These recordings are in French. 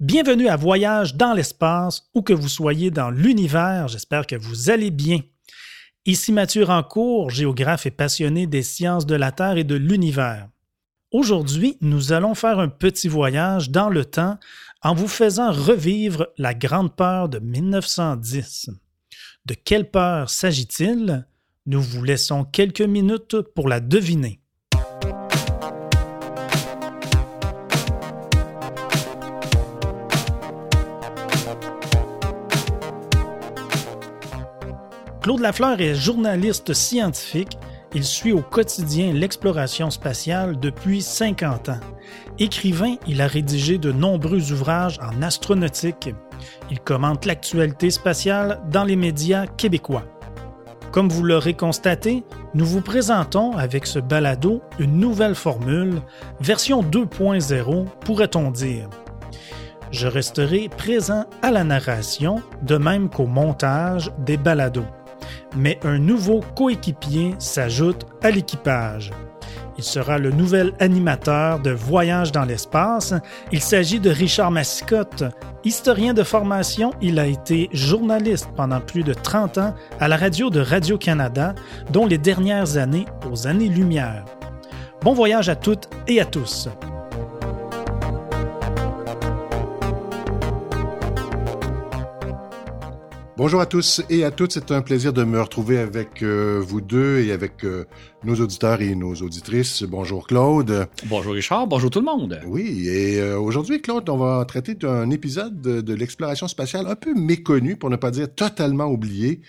Bienvenue à Voyage dans l'espace, où que vous soyez dans l'univers, j'espère que vous allez bien. Ici Mathieu Rancourt, géographe et passionné des sciences de la Terre et de l'univers. Aujourd'hui, nous allons faire un petit voyage dans le temps en vous faisant revivre la grande peur de 1910. De quelle peur s'agit-il? Nous vous laissons quelques minutes pour la deviner. Claude Lafleur est journaliste scientifique. Il suit au quotidien l'exploration spatiale depuis 50 ans. Écrivain, il a rédigé de nombreux ouvrages en astronautique. Il commente l'actualité spatiale dans les médias québécois. Comme vous l'aurez constaté, nous vous présentons avec ce balado une nouvelle formule, version 2.0 pourrait-on dire. Je resterai présent à la narration, de même qu'au montage des balados mais un nouveau coéquipier s'ajoute à l'équipage. Il sera le nouvel animateur de Voyage dans l'espace. Il s'agit de Richard Massicotte. Historien de formation, il a été journaliste pendant plus de 30 ans à la radio de Radio-Canada, dont les dernières années aux années-lumière. Bon voyage à toutes et à tous. Bonjour à tous et à toutes, c'est un plaisir de me retrouver avec euh, vous deux et avec euh, nos auditeurs et nos auditrices. Bonjour Claude. Bonjour Richard, bonjour tout le monde. Oui, et euh, aujourd'hui Claude, on va traiter d'un épisode de, de l'exploration spatiale un peu méconnu, pour ne pas dire totalement oublié,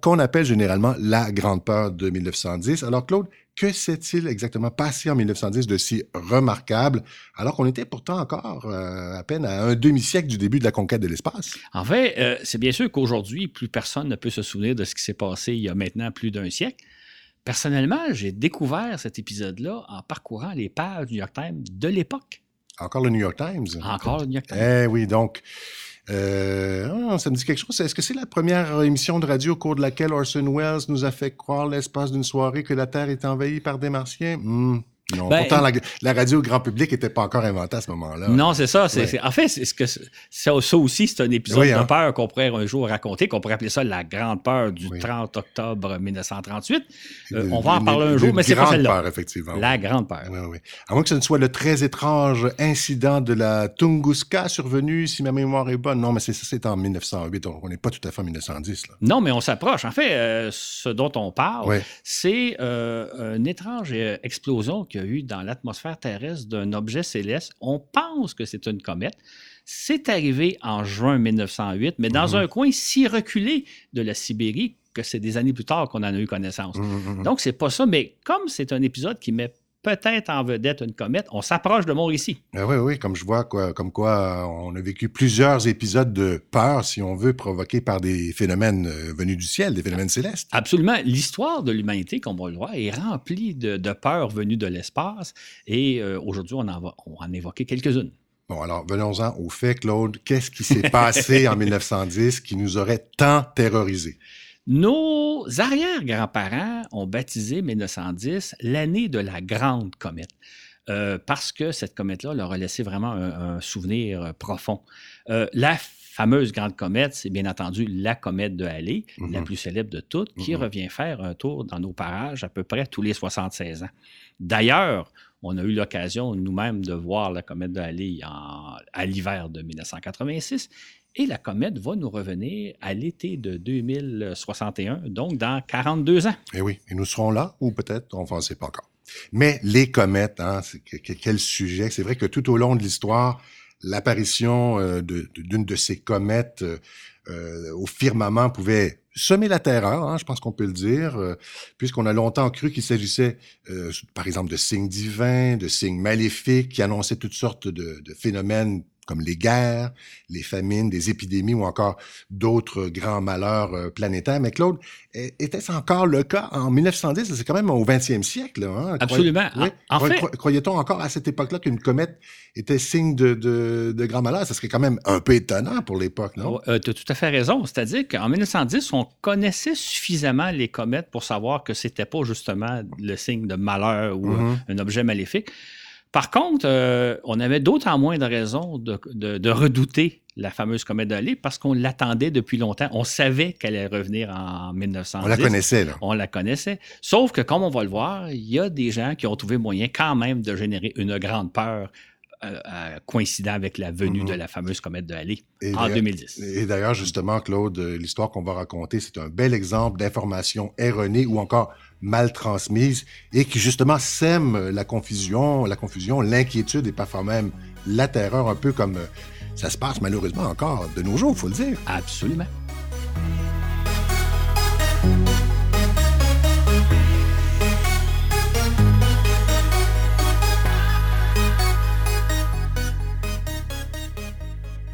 qu'on appelle généralement la grande peur de 1910. Alors Claude, que s'est-il exactement passé en 1910 de si remarquable, alors qu'on était pourtant encore euh, à peine à un demi-siècle du début de la conquête de l'espace? En fait, euh, c'est bien sûr qu'aujourd'hui, plus personne ne peut se souvenir de ce qui s'est passé il y a maintenant plus d'un siècle. Personnellement, j'ai découvert cet épisode-là en parcourant les pages du New York Times de l'époque. Encore le New York Times? Encore le New York Times. Eh oui, donc... Euh, ça me dit quelque chose. Est-ce que c'est la première émission de radio au cours de laquelle Orson Welles nous a fait croire l'espace d'une soirée que la Terre est envahie par des Martiens? Hmm. Ben, pourtant, la, la radio grand public n'était pas encore inventée à ce moment-là. Non, c'est ça. Ouais. en fait, c'est ce que ça, ça aussi, c'est un épisode Oui, hein. de peur qu'on pourrait un jour raconter, qu'on pourrait appeler ça la grande peur du Oui. 30 octobre 1938. Euh, on va en parler un jour, mais c'est pas grande celle-là. peur, effectivement. La grande peur. Oui, oui. À moins que ce ne soit le très étrange incident de la Tunguska survenu, si ma mémoire est bonne. Non, mais c'est ça, c'est en 1908. donc On n'est pas tout à fait en 1910. Là. Non, mais on s'approche. En fait, euh, ce dont on parle, c'est euh, une étrange euh, explosion qu'il y a eu dans l'atmosphère terrestre d'un objet céleste. On pense que c'est une comète. C'est arrivé en juin 1908, mais dans Mhm. un coin si reculé de la Sibérie que c'est des années plus tard qu'on en a eu connaissance. Hum, hum. Donc, c'est pas ça, mais comme c'est un épisode qui met peut-être en vedette une comète, on s'approche de mon récit. Ah oui, oui, comme je vois, quoi, comme quoi euh, on a vécu plusieurs épisodes de peur, si on veut, provoqués par des phénomènes euh, venus du ciel, des phénomènes célestes. Absolument. L'histoire de l'humanité, comme on le voit, est remplie de, de peurs venues de l'espace. Et euh, aujourd'hui, on en va on en évoquer quelques-unes. Bon, alors, venons-en au fait, Claude. Qu'est-ce qui s'est passé en 1910 qui nous aurait tant terrorisés? Nos arrière-grands-parents ont baptisé 1910 l'année de la grande comète. euh, parce que cette comète-là leur a laissé vraiment un, un souvenir euh, profond. Euh, la fameuse grande comète, c'est bien entendu la comète de Halley, la plus célèbre de toutes, qui Mhm. revient faire un tour dans nos parages à peu près tous les 76 ans. D'ailleurs, on a eu l'occasion nous-mêmes de voir la comète de Halley en- à l'hiver de 1986 et la comète va nous revenir à l'été de 2061, donc dans 42 ans. Eh oui, et nous serons là, ou peut-être, on ne sait pas encore. Mais les comètes, hein, quel sujet. C'est vrai que tout au long de l'histoire, l'apparition euh, d'une de, ces comètes euh, euh, au firmament pouvait semer la terreur, hein, je pense qu'on peut le dire, puisqu'on a longtemps cru qu'il s'agissait, par exemple, de signes divins, de signes maléfiques qui annonçaient toutes sortes de phénomènes comme les guerres, les famines, des épidémies ou encore d'autres grands malheurs euh, planétaires. Mais Claude, est- était-ce encore le cas en 1910? C'est quand même au 20e siècle. Hein? Absolument. Oui. En- en fait- croy- Croyait-on encore à cette époque-là qu'une comète était signe de, de, de grand malheur? Ça serait quand même un peu étonnant pour l'époque, non? tu as tout à fait raison. C'est-à-dire qu'en 1910, on connaissait suffisamment les comètes pour savoir que c'était pas justement le signe de malheur ou Mhm. un objet maléfique. Par contre, euh, on avait d'autant moins de raisons de, de, redouter la fameuse comète d'Halley parce qu'on l'attendait depuis longtemps. On savait qu'elle allait revenir en 1910. On la connaissait, là. On la connaissait. Sauf que, comme on va le voir, il y a des gens qui ont trouvé moyen quand même de générer une grande peur euh, euh, coïncidant avec la venue mhm. de la fameuse comète de Halley en 2010. Et d'ailleurs, justement, Claude, l'histoire qu'on va raconter, c'est un bel exemple d'information erronée ou encore mal transmise et qui justement sème la confusion, la confusion, l'inquiétude et parfois même la terreur, un peu comme euh, ça se passe malheureusement encore de nos jours, il faut le dire. Absolument.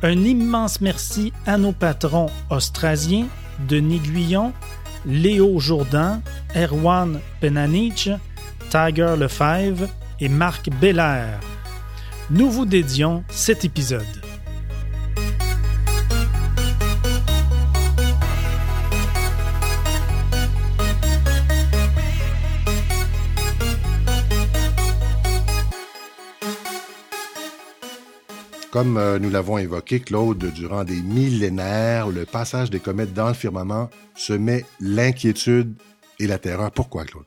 Un immense merci à nos patrons austrasiens, Denis Guyon, Léo Jourdan, Erwan Penanich, Tiger Lefebvre et Marc Belair. Nous vous dédions cet épisode. Comme euh, nous l'avons évoqué, Claude, durant des millénaires, le passage des comètes dans le firmament met l'inquiétude et la terreur. Pourquoi, Claude?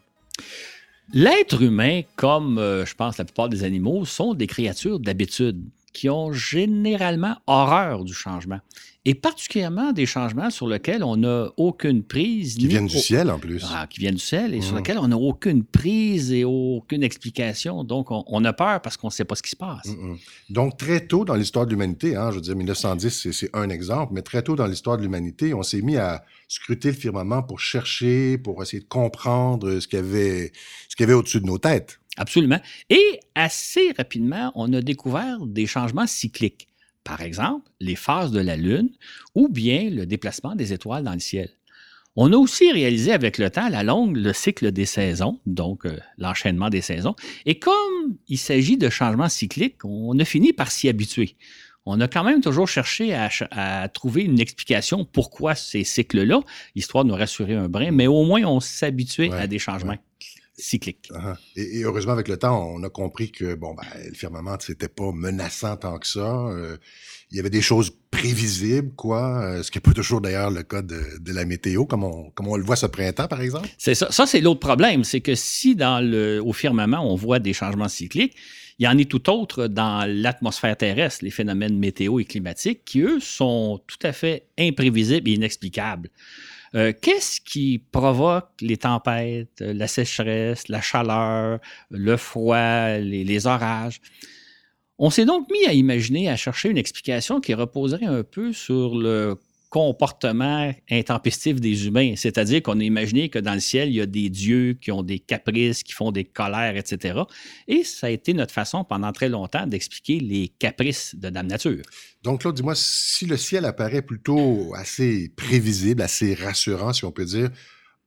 L'être humain, comme euh, je pense la plupart des animaux, sont des créatures d'habitude qui ont généralement horreur du changement et particulièrement des changements sur lesquels on n'a aucune prise. Qui viennent du ciel en plus. Ah, qui viennent du ciel et sur mmh. lesquels on n'a aucune prise et aucune explication. Donc, on, a peur parce qu'on ne sait pas ce qui se passe. Mmh, mmh. Donc, très tôt dans l'histoire de l'humanité, hein, je veux dire, 1910, c'est un exemple, mais très tôt dans l'histoire de l'humanité, on s'est mis à scruter le firmament pour chercher, pour essayer de comprendre ce qu'il y avait, ce qu'il y avait au-dessus de nos têtes. Absolument. Et assez rapidement, on a découvert des changements cycliques par exemple les phases de la Lune ou bien le déplacement des étoiles dans le ciel. On a aussi réalisé avec le temps, à la longue, le cycle des saisons, donc euh, l'enchaînement des saisons. Et comme il s'agit de changements cycliques, on a fini par s'y habituer. On a quand même toujours cherché à, trouver une explication pourquoi ces cycles-là, histoire de nous rassurer un brin, mais au moins on s'habituait à des changements cyclique. Uh-huh. et, heureusement, avec le temps, on a compris que bon, ben, le firmament, c'était pas menaçant tant que ça. Euh, il y avait des choses prévisibles, quoi, euh, ce qui n'est pas toujours d'ailleurs le cas de, la météo, comme on, comme on le voit ce printemps, par exemple. C'est ça. Ça, c'est l'autre problème. C'est que si dans le, au firmament, on voit des changements cycliques, il y en a tout autre dans l'atmosphère terrestre, les phénomènes météo et climatiques, qui, eux, sont tout à fait imprévisibles et inexplicables. Euh, qu'est-ce qui provoque les tempêtes, la sécheresse, la chaleur, le froid, les, orages? On s'est donc mis à imaginer, à chercher une explication qui reposerait un peu sur le comportement intempestif des humains. C'est-à-dire qu'on a imaginé que dans le ciel, il y a des dieux qui ont des caprices, qui font des colères, etc. Et ça a été notre façon pendant très longtemps d'expliquer les caprices de Dame Nature. Donc, Claude, dis-moi, si le ciel apparaît plutôt assez prévisible, assez rassurant, si on peut dire,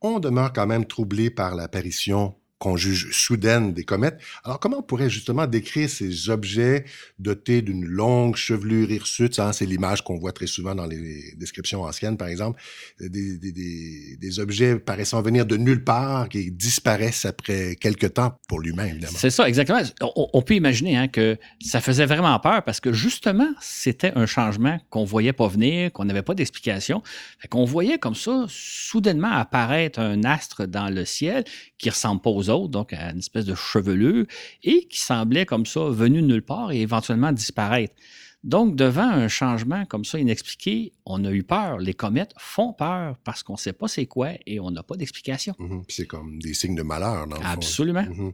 on demeure quand même troublé par l'apparition qu'on juge soudaine des comètes. Alors, comment on pourrait justement décrire ces objets dotés d'une longue chevelure hirsute? C'est l'image qu'on voit très souvent dans les descriptions anciennes, par exemple. Des, des, des, des, objets paraissant venir de nulle part, qui disparaissent après quelques temps pour l'humain, évidemment. C'est ça, exactement. On, peut imaginer hein, que ça faisait vraiment peur parce que justement, c'était un changement qu'on voyait pas venir, qu'on n'avait pas d'explication. Qu'on voyait comme ça, soudainement apparaître un astre dans le ciel qui ressemble pas aux autres, donc à une espèce de chevelure, et qui semblait comme ça venu de nulle part et éventuellement disparaître. Donc, devant un changement comme ça inexpliqué, on a eu peur. Les comètes font peur parce qu'on ne sait pas c'est quoi et on n'a pas d'explication. Mhm. C'est comme des signes de malheur, dans Absolument. Mhm.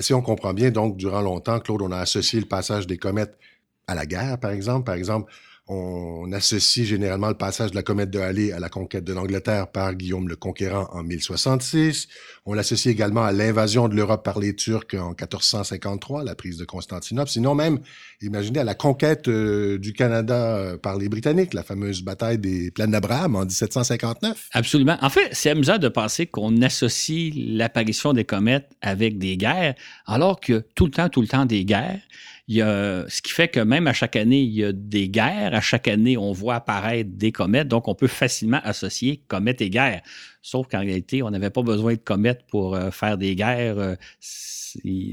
Si on comprend bien, donc, durant longtemps, Claude, on a associé le passage des comètes à la guerre, par exemple. Par exemple, on associe généralement le passage de la comète de Halley à la conquête de l'Angleterre par Guillaume le Conquérant en 1066. On l'associe également à l'invasion de l'Europe par les Turcs en 1453, la prise de Constantinople. Sinon même, imaginez à la conquête euh, du Canada euh, par les Britanniques, la fameuse bataille des plaines d'Abraham en 1759. Absolument. En fait, c'est amusant de penser qu'on associe l'apparition des comètes avec des guerres, alors que tout le temps, tout le temps des guerres, Il y a, ce qui fait que même à chaque année, il y a des guerres. À chaque année, on voit apparaître des comètes. Donc, on peut facilement associer comètes et guerres. Sauf qu'en réalité, on n'avait pas besoin de comètes pour euh, faire des guerres. Euh,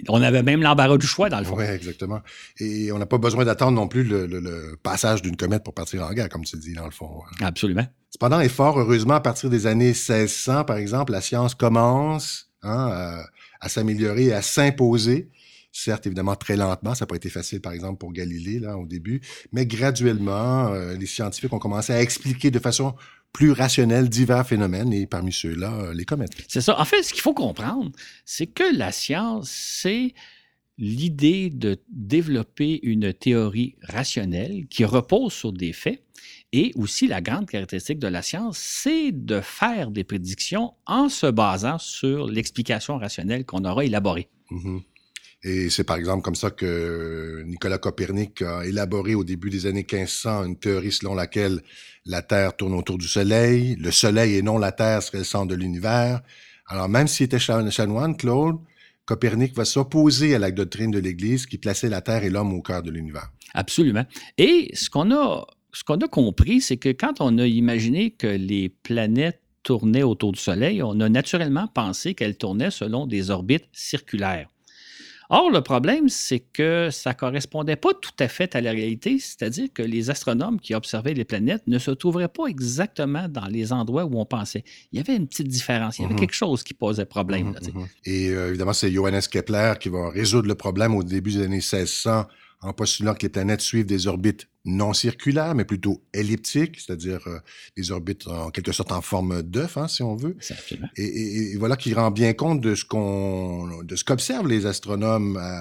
on avait même l'embarras du choix, dans le fond. Oui, exactement. Et on n'a pas besoin d'attendre non plus le, passage d'une comète pour partir en guerre, comme tu dis, dans le fond. Hein. Absolument. Cependant, et fort heureusement, à partir des années 1600, par exemple, la science commence hein, à s'améliorer et à s'imposer certes évidemment très lentement, ça n'a pas été facile par exemple pour Galilée là au début, mais graduellement euh, les scientifiques ont commencé à expliquer de façon plus rationnelle divers phénomènes et parmi ceux-là euh, les comètes. C'est ça. En fait, ce qu'il faut comprendre, c'est que la science c'est l'idée de développer une théorie rationnelle qui repose sur des faits. Et aussi, la grande caractéristique de la science, c'est de faire des prédictions en se basant sur l'explication rationnelle qu'on aura élaborée. Mm-hmm. Et c'est par exemple comme ça que Nicolas Copernic a élaboré au début des années 1500 une théorie selon laquelle la Terre tourne autour du Soleil, le Soleil et non la Terre serait le centre de l'univers. Alors même s'il était chanoine, Claude, Copernic va s'opposer à la doctrine de l'Église qui plaçait la Terre et l'homme au cœur de l'univers. Absolument. Et ce qu'on a, ce qu'on a compris, c'est que quand on a imaginé que les planètes tournaient autour du Soleil, on a naturellement pensé qu'elles tournaient selon des orbites circulaires. Or, le problème, c'est que ça ne correspondait pas tout à fait à la réalité, c'est-à-dire que les astronomes qui observaient les planètes ne se trouveraient pas exactement dans les endroits où on pensait. Il y avait une petite différence, il y avait mhm. quelque chose qui posait problème. Mhm, mhm. Et euh, évidemment, c'est Johannes Kepler qui va résoudre le problème au début des années 1600 en postulant que les planètes suivent des orbites non circulaires, mais plutôt elliptiques, c'est-à-dire euh, des orbites en quelque sorte en forme d'œuf, hein, si on veut. Et, et, voilà qui rend bien compte de ce qu'on, de ce qu'observent les astronomes euh,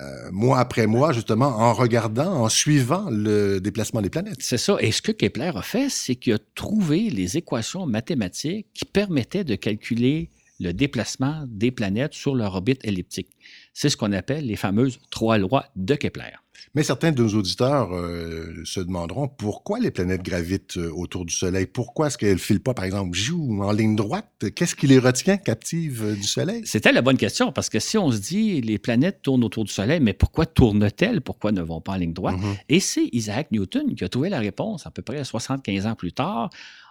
euh, mois après mois, justement, en regardant, en suivant le déplacement des planètes. C'est ça. Et ce que Kepler a fait, c'est qu'il a trouvé les équations mathématiques qui permettaient de calculer le déplacement des planètes sur leur orbite elliptique. C'est ce qu'on appelle les fameuses trois lois de Kepler. Mais certains de nos auditeurs euh, se demanderont pourquoi les planètes gravitent euh, autour du Soleil? Pourquoi est-ce qu'elles ne filent pas, par exemple, en ligne droite? Qu'est-ce qui les retient captives euh, du Soleil? C'était la bonne question, parce que si on se dit les planètes tournent autour du Soleil, mais pourquoi tournent-elles? Pourquoi ne vont pas en ligne droite? Mm-hmm. Et c'est Isaac Newton qui a trouvé la réponse à peu près 75 ans plus tard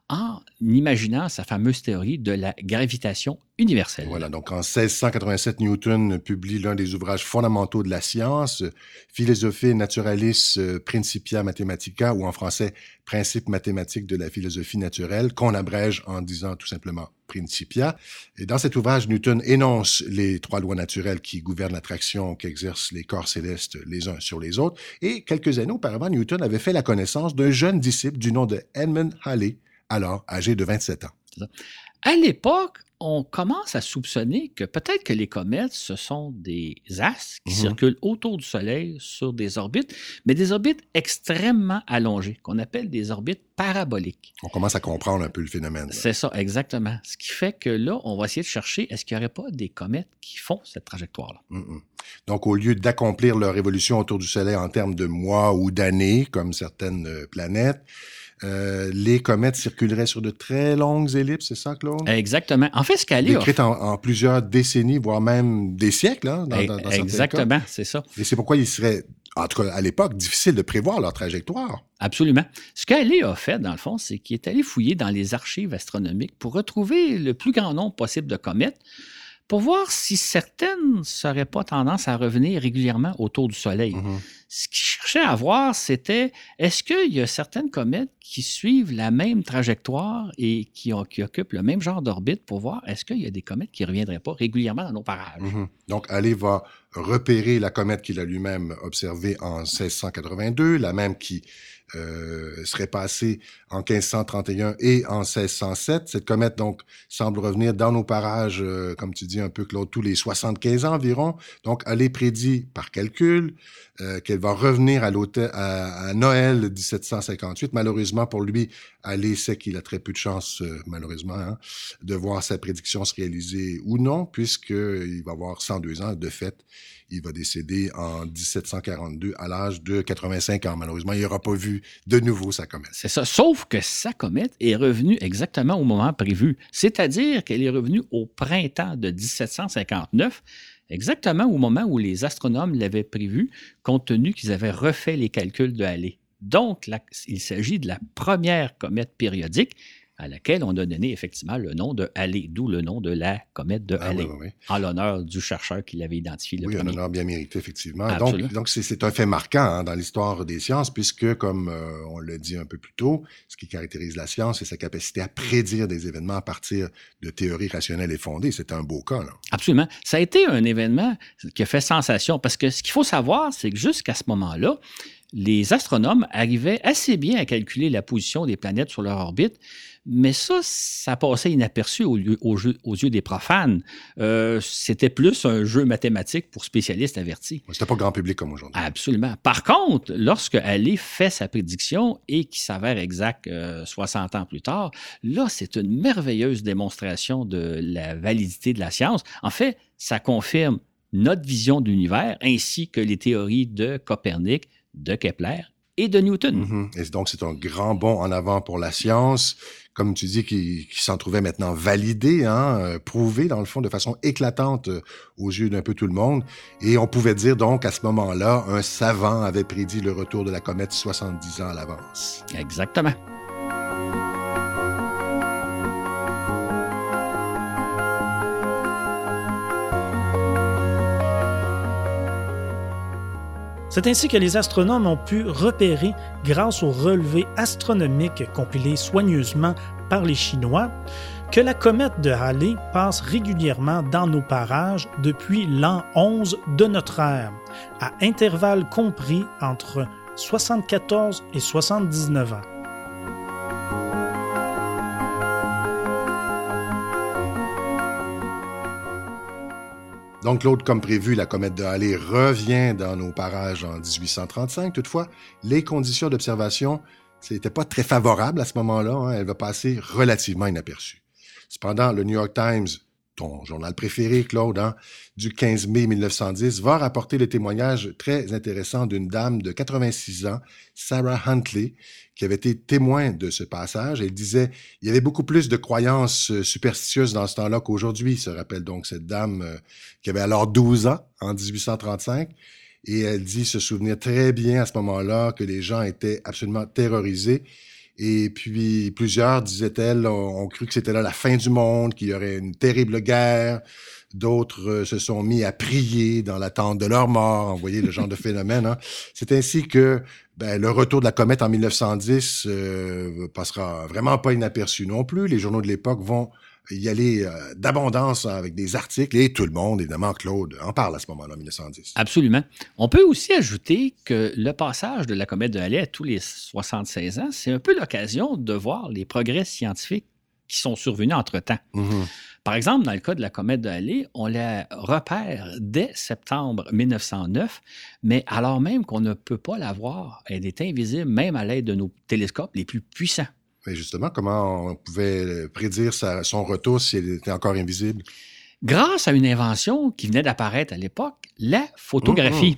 en imaginant sa fameuse théorie de la gravitation universelle. Voilà, donc en 1687, Newton publie l'un des ouvrages fondamentaux de la science, Philosophie Naturalis Principia Mathematica, ou en français, Principes mathématiques de la philosophie naturelle, qu'on abrège en disant tout simplement Principia. Et dans cet ouvrage, Newton énonce les trois lois naturelles qui gouvernent l'attraction qu'exercent les corps célestes les uns sur les autres. Et quelques années auparavant, Newton avait fait la connaissance d'un jeune disciple du nom de Edmund Halley, alors âgé de 27 ans. À l'époque, on commence à soupçonner que peut-être que les comètes, ce sont des astres qui mhm. circulent autour du Soleil sur des orbites, mais des orbites extrêmement allongées, qu'on appelle des orbites paraboliques. On commence à comprendre un peu le phénomène. C'est ça, exactement. Ce qui fait que là, on va essayer de chercher, est-ce qu'il n'y aurait pas des comètes qui font cette trajectoire-là? Donc, au lieu d'accomplir leur évolution autour du Soleil en termes de mois ou d'années, comme certaines euh, planètes, euh, les comètes circuleraient sur de très longues ellipses, c'est ça, Claude? Exactement. En fait, ce qu'elle est... Décrite en, plusieurs décennies, voire même des siècles, hein, dans, Exactement, c'est ça. Et c'est pourquoi il serait, en tout cas à l'époque, difficile de prévoir leur trajectoire. Absolument. Ce qu'Allé a fait, dans le fond, c'est qu'il est allé fouiller dans les archives astronomiques pour retrouver le plus grand nombre possible de comètes pour voir si certaines n'auraient pas tendance à revenir régulièrement autour du Soleil. Mm-hmm. Ce qu'il cherchait à voir, c'était est-ce qu'il y a certaines comètes qui suivent la même trajectoire et qui, occupent le même genre d'orbite pour voir est-ce qu'il y a des comètes qui ne reviendraient pas régulièrement dans nos parages? Mm-hmm. Donc, Ali va repérer la comète qu'il a lui-même observée en 1682, la même qui euh, serait passée en 1531 et en 1607. Cette comète, donc, semble revenir dans nos parages, euh, comme tu dis un peu, Claude, tous les 75 ans environ. Donc, elle est prédit par calcul euh, qu'elle va revenir à, Noël 1758. Malheureusement pour lui, Ali sait qu'il a très peu de chance, malheureusement, hein, de voir sa prédiction se réaliser ou non, puisqu'il va avoir 102 ans de fait. Il va décéder en 1742 à l'âge de 85 ans. Malheureusement, il n'aura pas vu de nouveau sa comète. C'est ça. Sauf que sa comète est revenue exactement au moment prévu. C'est-à-dire qu'elle est revenue au printemps de 1759 exactement au moment où les astronomes l'avaient prévu, compte tenu qu'ils avaient refait les calculs de Halley. Donc, il s'agit de la première comète périodique à laquelle on a donné effectivement le nom de Halley, d'où le nom de la comète de ah Halley, en l'honneur du chercheur qui l'avait identifié le oui, premier. un honneur bien mérité, effectivement. Donc, donc c'est un fait marquant hein, dans l'histoire des sciences, puisque, comme euh, on l'a dit un peu plus tôt, ce qui caractérise la science, c'est sa capacité à prédire des événements à partir de théories rationnelles et fondées. C'est un beau cas. Là. Absolument. Ça a été un événement qui a fait sensation, parce que ce qu'il faut savoir, c'est que jusqu'à ce moment-là, les astronomes arrivaient assez bien à calculer la position des planètes sur leur orbite, mais ça, ça passait inaperçu aux, yeux des profanes. Euh, c'était plus un jeu mathématique pour spécialistes avertis. C'était pas grand public comme aujourd'hui. Absolument. Par contre, lorsque Halley fait sa prédiction et qui s'avère exact 60 euh, ans plus tard, là, c'est une merveilleuse démonstration de la validité de la science. En fait, ça confirme notre vision de l'univers ainsi que les théories de Copernic, de Kepler et de Newton. Mm-hmm. Et donc, c'est un grand bond en avant pour la science comme tu dis, qui, s'en trouvait maintenant validé, hein, euh, prouvé dans le fond de façon éclatante euh, aux yeux d'un peu tout le monde. Et on pouvait dire donc à ce moment-là, un savant avait prédit le retour de la comète 70 ans à l'avance. Exactement. C'est ainsi que les astronomes ont pu repérer, grâce aux relevés astronomiques compilés soigneusement par les Chinois, que la comète de Halley passe régulièrement dans nos parages depuis l'an 11 de notre ère, à intervalles compris entre 74 et 79 ans. Donc, Claude, comme prévu, la comète de Halley revient dans nos parages en 1835. Toutefois, les conditions d'observation n'étaient pas très favorables à ce moment-là. Hein. Elle va passer relativement inaperçue. Cependant, le New York Times, ton journal préféré, Claude, hein, du 15 mai 1910, va rapporter le témoignage très intéressant d'une dame de 86 ans, Sarah Huntley, qui avait été témoin de ce passage. Elle disait, il y avait beaucoup plus de croyances euh, superstitieuses dans ce temps-là qu'aujourd'hui, se rappelle donc cette dame euh, qui avait alors 12 ans en 1835. Et elle dit se souvenir très bien à ce moment-là que les gens étaient absolument terrorisés. Et puis plusieurs, disait-elle, ont, cru que c'était là la fin du monde, qu'il y aurait une terrible guerre. D'autres euh, se sont mis à prier dans l'attente de leur mort. Vous voyez le genre de phénomène. Hein? C'est ainsi que ben, le retour de la comète en 1910 euh, passera vraiment pas inaperçu non plus. Les journaux de l'époque vont y aller euh, d'abondance avec des articles et tout le monde, évidemment, Claude, en parle à ce moment-là, en 1910. Absolument. On peut aussi ajouter que le passage de la comète de Halley à tous les 76 ans, c'est un peu l'occasion de voir les progrès scientifiques qui sont survenus entre-temps. Mm-hmm. Par exemple, dans le cas de la comète de Halley, on la repère dès septembre 1909, mais alors même qu'on ne peut pas la voir, elle est invisible même à l'aide de nos télescopes les plus puissants. Mais justement, comment on pouvait prédire son retour si elle était encore invisible? Grâce à une invention qui venait d'apparaître à l'époque, la photographie.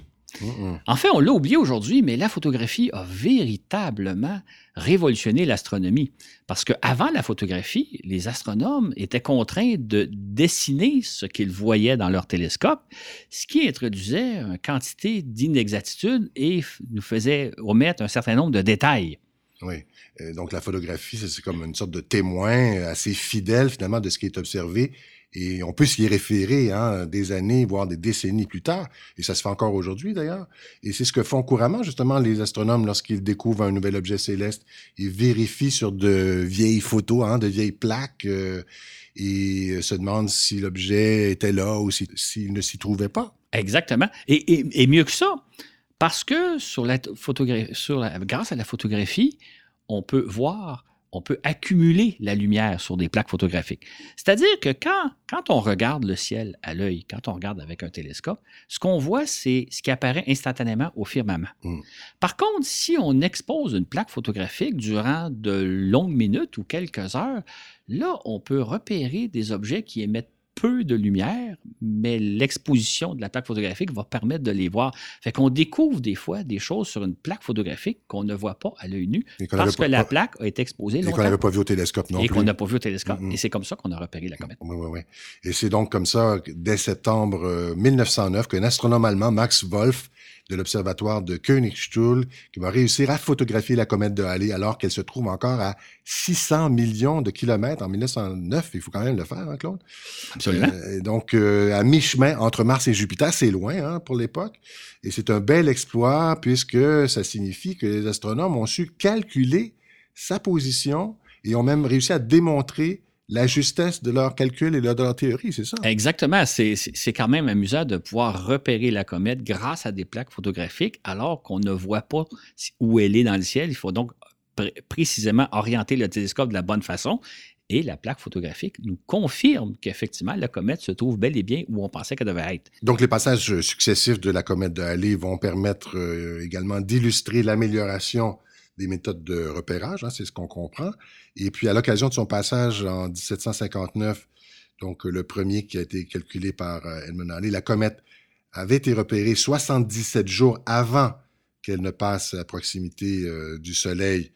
En fait, on l'a oublié aujourd'hui, mais la photographie a véritablement révolutionné l'astronomie. Parce qu'avant la photographie, les astronomes étaient contraints de dessiner ce qu'ils voyaient dans leur télescope, ce qui introduisait une quantité d'inexactitudes et nous faisait omettre un certain nombre de détails. Oui. Euh, donc, la photographie, c'est comme une sorte de témoin assez fidèle, finalement, de ce qui est observé et on peut s'y référer hein, des années, voire des décennies plus tard. Et ça se fait encore aujourd'hui, d'ailleurs. Et c'est ce que font couramment, justement, les astronomes lorsqu'ils découvrent un nouvel objet céleste. Ils vérifient sur de vieilles photos, hein, de vieilles plaques, euh, et se demandent si l'objet était là ou s'il ne s'y trouvait pas. Exactement. Et, mieux que ça, parce que sur la photographie, sur la, grâce à la photographie, on peut voir on peut accumuler la lumière sur des plaques photographiques. C'est-à-dire que quand, quand on regarde le ciel à l'œil, quand on regarde avec un télescope, ce qu'on voit, c'est ce qui apparaît instantanément au firmament. Mm. Par contre, si on expose une plaque photographique durant de longues minutes ou quelques heures, là, on peut repérer des objets qui émettent peu de lumière, mais l'exposition de la plaque photographique va permettre de les voir. Fait qu'on découvre des fois des choses sur une plaque photographique qu'on ne voit pas à l'œil nu parce que la plaque a été exposée Et qu'on n'avait pas vu au télescope non et plus. qu'on n'a pas vu au télescope. Et c'est comme ça qu'on a repéré la comète. Oui, oui, oui. Et c'est donc comme ça, dès septembre euh, 1909, qu'un astronome allemand, Max Wolf, de l'observatoire de Königstuhl, qui va réussir à photographier la comète de Halley alors qu'elle se trouve encore à 600 millions de kilomètres en 1909. Il faut quand même le faire, hein, Claude? Absolument. Euh, donc, euh, à mi-chemin entre Mars et Jupiter, c'est loin hein, pour l'époque. Et c'est un bel exploit puisque ça signifie que les astronomes ont su calculer sa position et ont même réussi à démontrer la justesse de leurs calculs et de leur théorie, c'est ça? Exactement. C'est- quand même amusant de pouvoir repérer la comète grâce à des plaques photographiques alors qu'on ne voit pas où elle est dans le ciel. Il faut donc pr- précisément orienter le télescope de la bonne façon. Et la plaque photographique nous confirme qu'effectivement, la comète se trouve bel et bien où on pensait qu'elle devait être. Donc, les passages successifs de la comète de Halley vont permettre euh, également d'illustrer l'amélioration des méthodes de repérage, hein, c'est ce qu'on comprend. Et puis, à l'occasion de son passage en 1759, donc euh, le premier qui a été calculé par euh, Edmund Halley, la comète avait été repérée 77 jours avant qu'elle ne passe à proximité euh, du Soleil,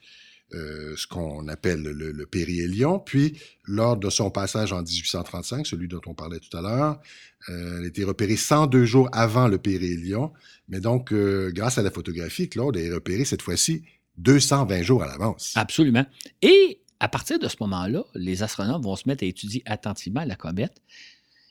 ce qu'on appelle le, le périhélion. Puis, lors de son passage en 1835, celui dont on parlait tout à l'heure, elle a été repérée 102 jours avant le périhélion. Mais donc, grâce à la photographie, Claude est repérée cette fois-ci 220 jours à l'avance. Absolument. Et à partir de ce moment-là, les astronomes vont se mettre à étudier attentivement la comète.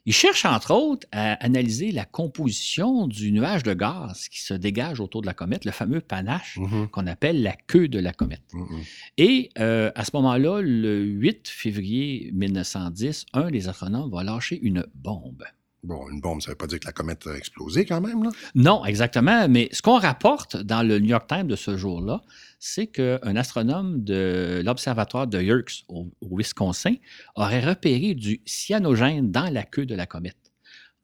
Ils cherchent entre autres à analyser la composition du nuage de gaz qui se dégage autour de la comète, le fameux panache Mhm, qu'on appelle la queue de la comète. mhm. Et euh, à ce moment-là, le 8 février 1910, un des astronomes va lâcher une bombe. Bon, une bombe, ça veut pas dire que la comète a explosé quand même, là. Non, exactement. Mais ce qu'on rapporte dans le New York Times de ce jour-là, c'est qu'un astronome de l'observatoire de Yerkes au, Wisconsin aurait repéré du cyanogène dans la queue de la comète.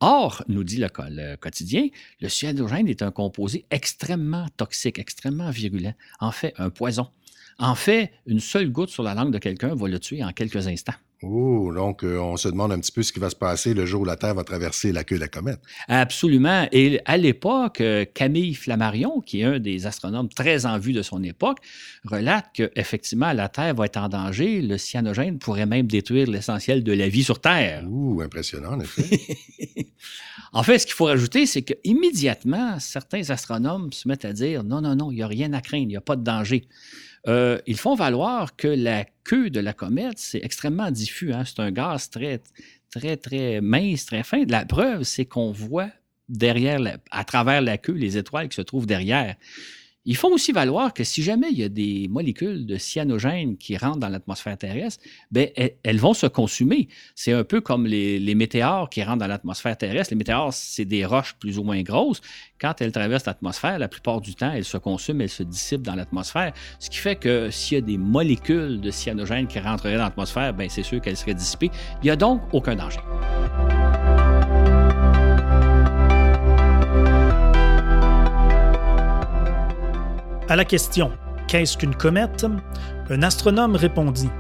Or, nous dit le quotidien, le cyanogène est un composé extrêmement toxique, extrêmement virulent, en fait un poison. En fait, une seule goutte sur la langue de quelqu'un va le tuer en quelques instants. Oh, donc euh, on se demande un petit peu ce qui va se passer le jour où la Terre va traverser la queue de la comète. Absolument. Et à l'époque, euh, Camille Flammarion, qui est un des astronomes très en vue de son époque, relate qu'effectivement, la Terre va être en danger. Le cyanogène pourrait même détruire l'essentiel de la vie sur Terre. Ouh, impressionnant, en effet. En fait, ce qu'il faut rajouter, c'est qu'immédiatement, certains astronomes se mettent à dire non, non, non, il n'y a rien à craindre, il n'y a pas de danger. Euh, ils font valoir que la queue de la comète, c'est extrêmement diffus. hein. C'est un gaz très, très, très mince, très fin. La preuve, c'est qu'on voit derrière, à travers la queue, les étoiles qui se trouvent derrière. Ils font aussi valoir que si jamais il y a des molécules de cyanogène qui rentrent dans l'atmosphère terrestre, ben, elles, elles vont se consumer. C'est un peu comme les, les météores qui rentrent dans l'atmosphère terrestre. Les météores, c'est des roches plus ou moins grosses. Quand elles traversent l'atmosphère, la plupart du temps, elles se consument, elles se dissipent dans l'atmosphère. Ce qui fait que s'il y a des molécules de cyanogène qui rentreraient dans l'atmosphère, ben, c'est sûr qu'elles seraient dissipées. Il n'y a donc aucun danger. À la question Qu'est-ce qu'une comète? Un astronome répondit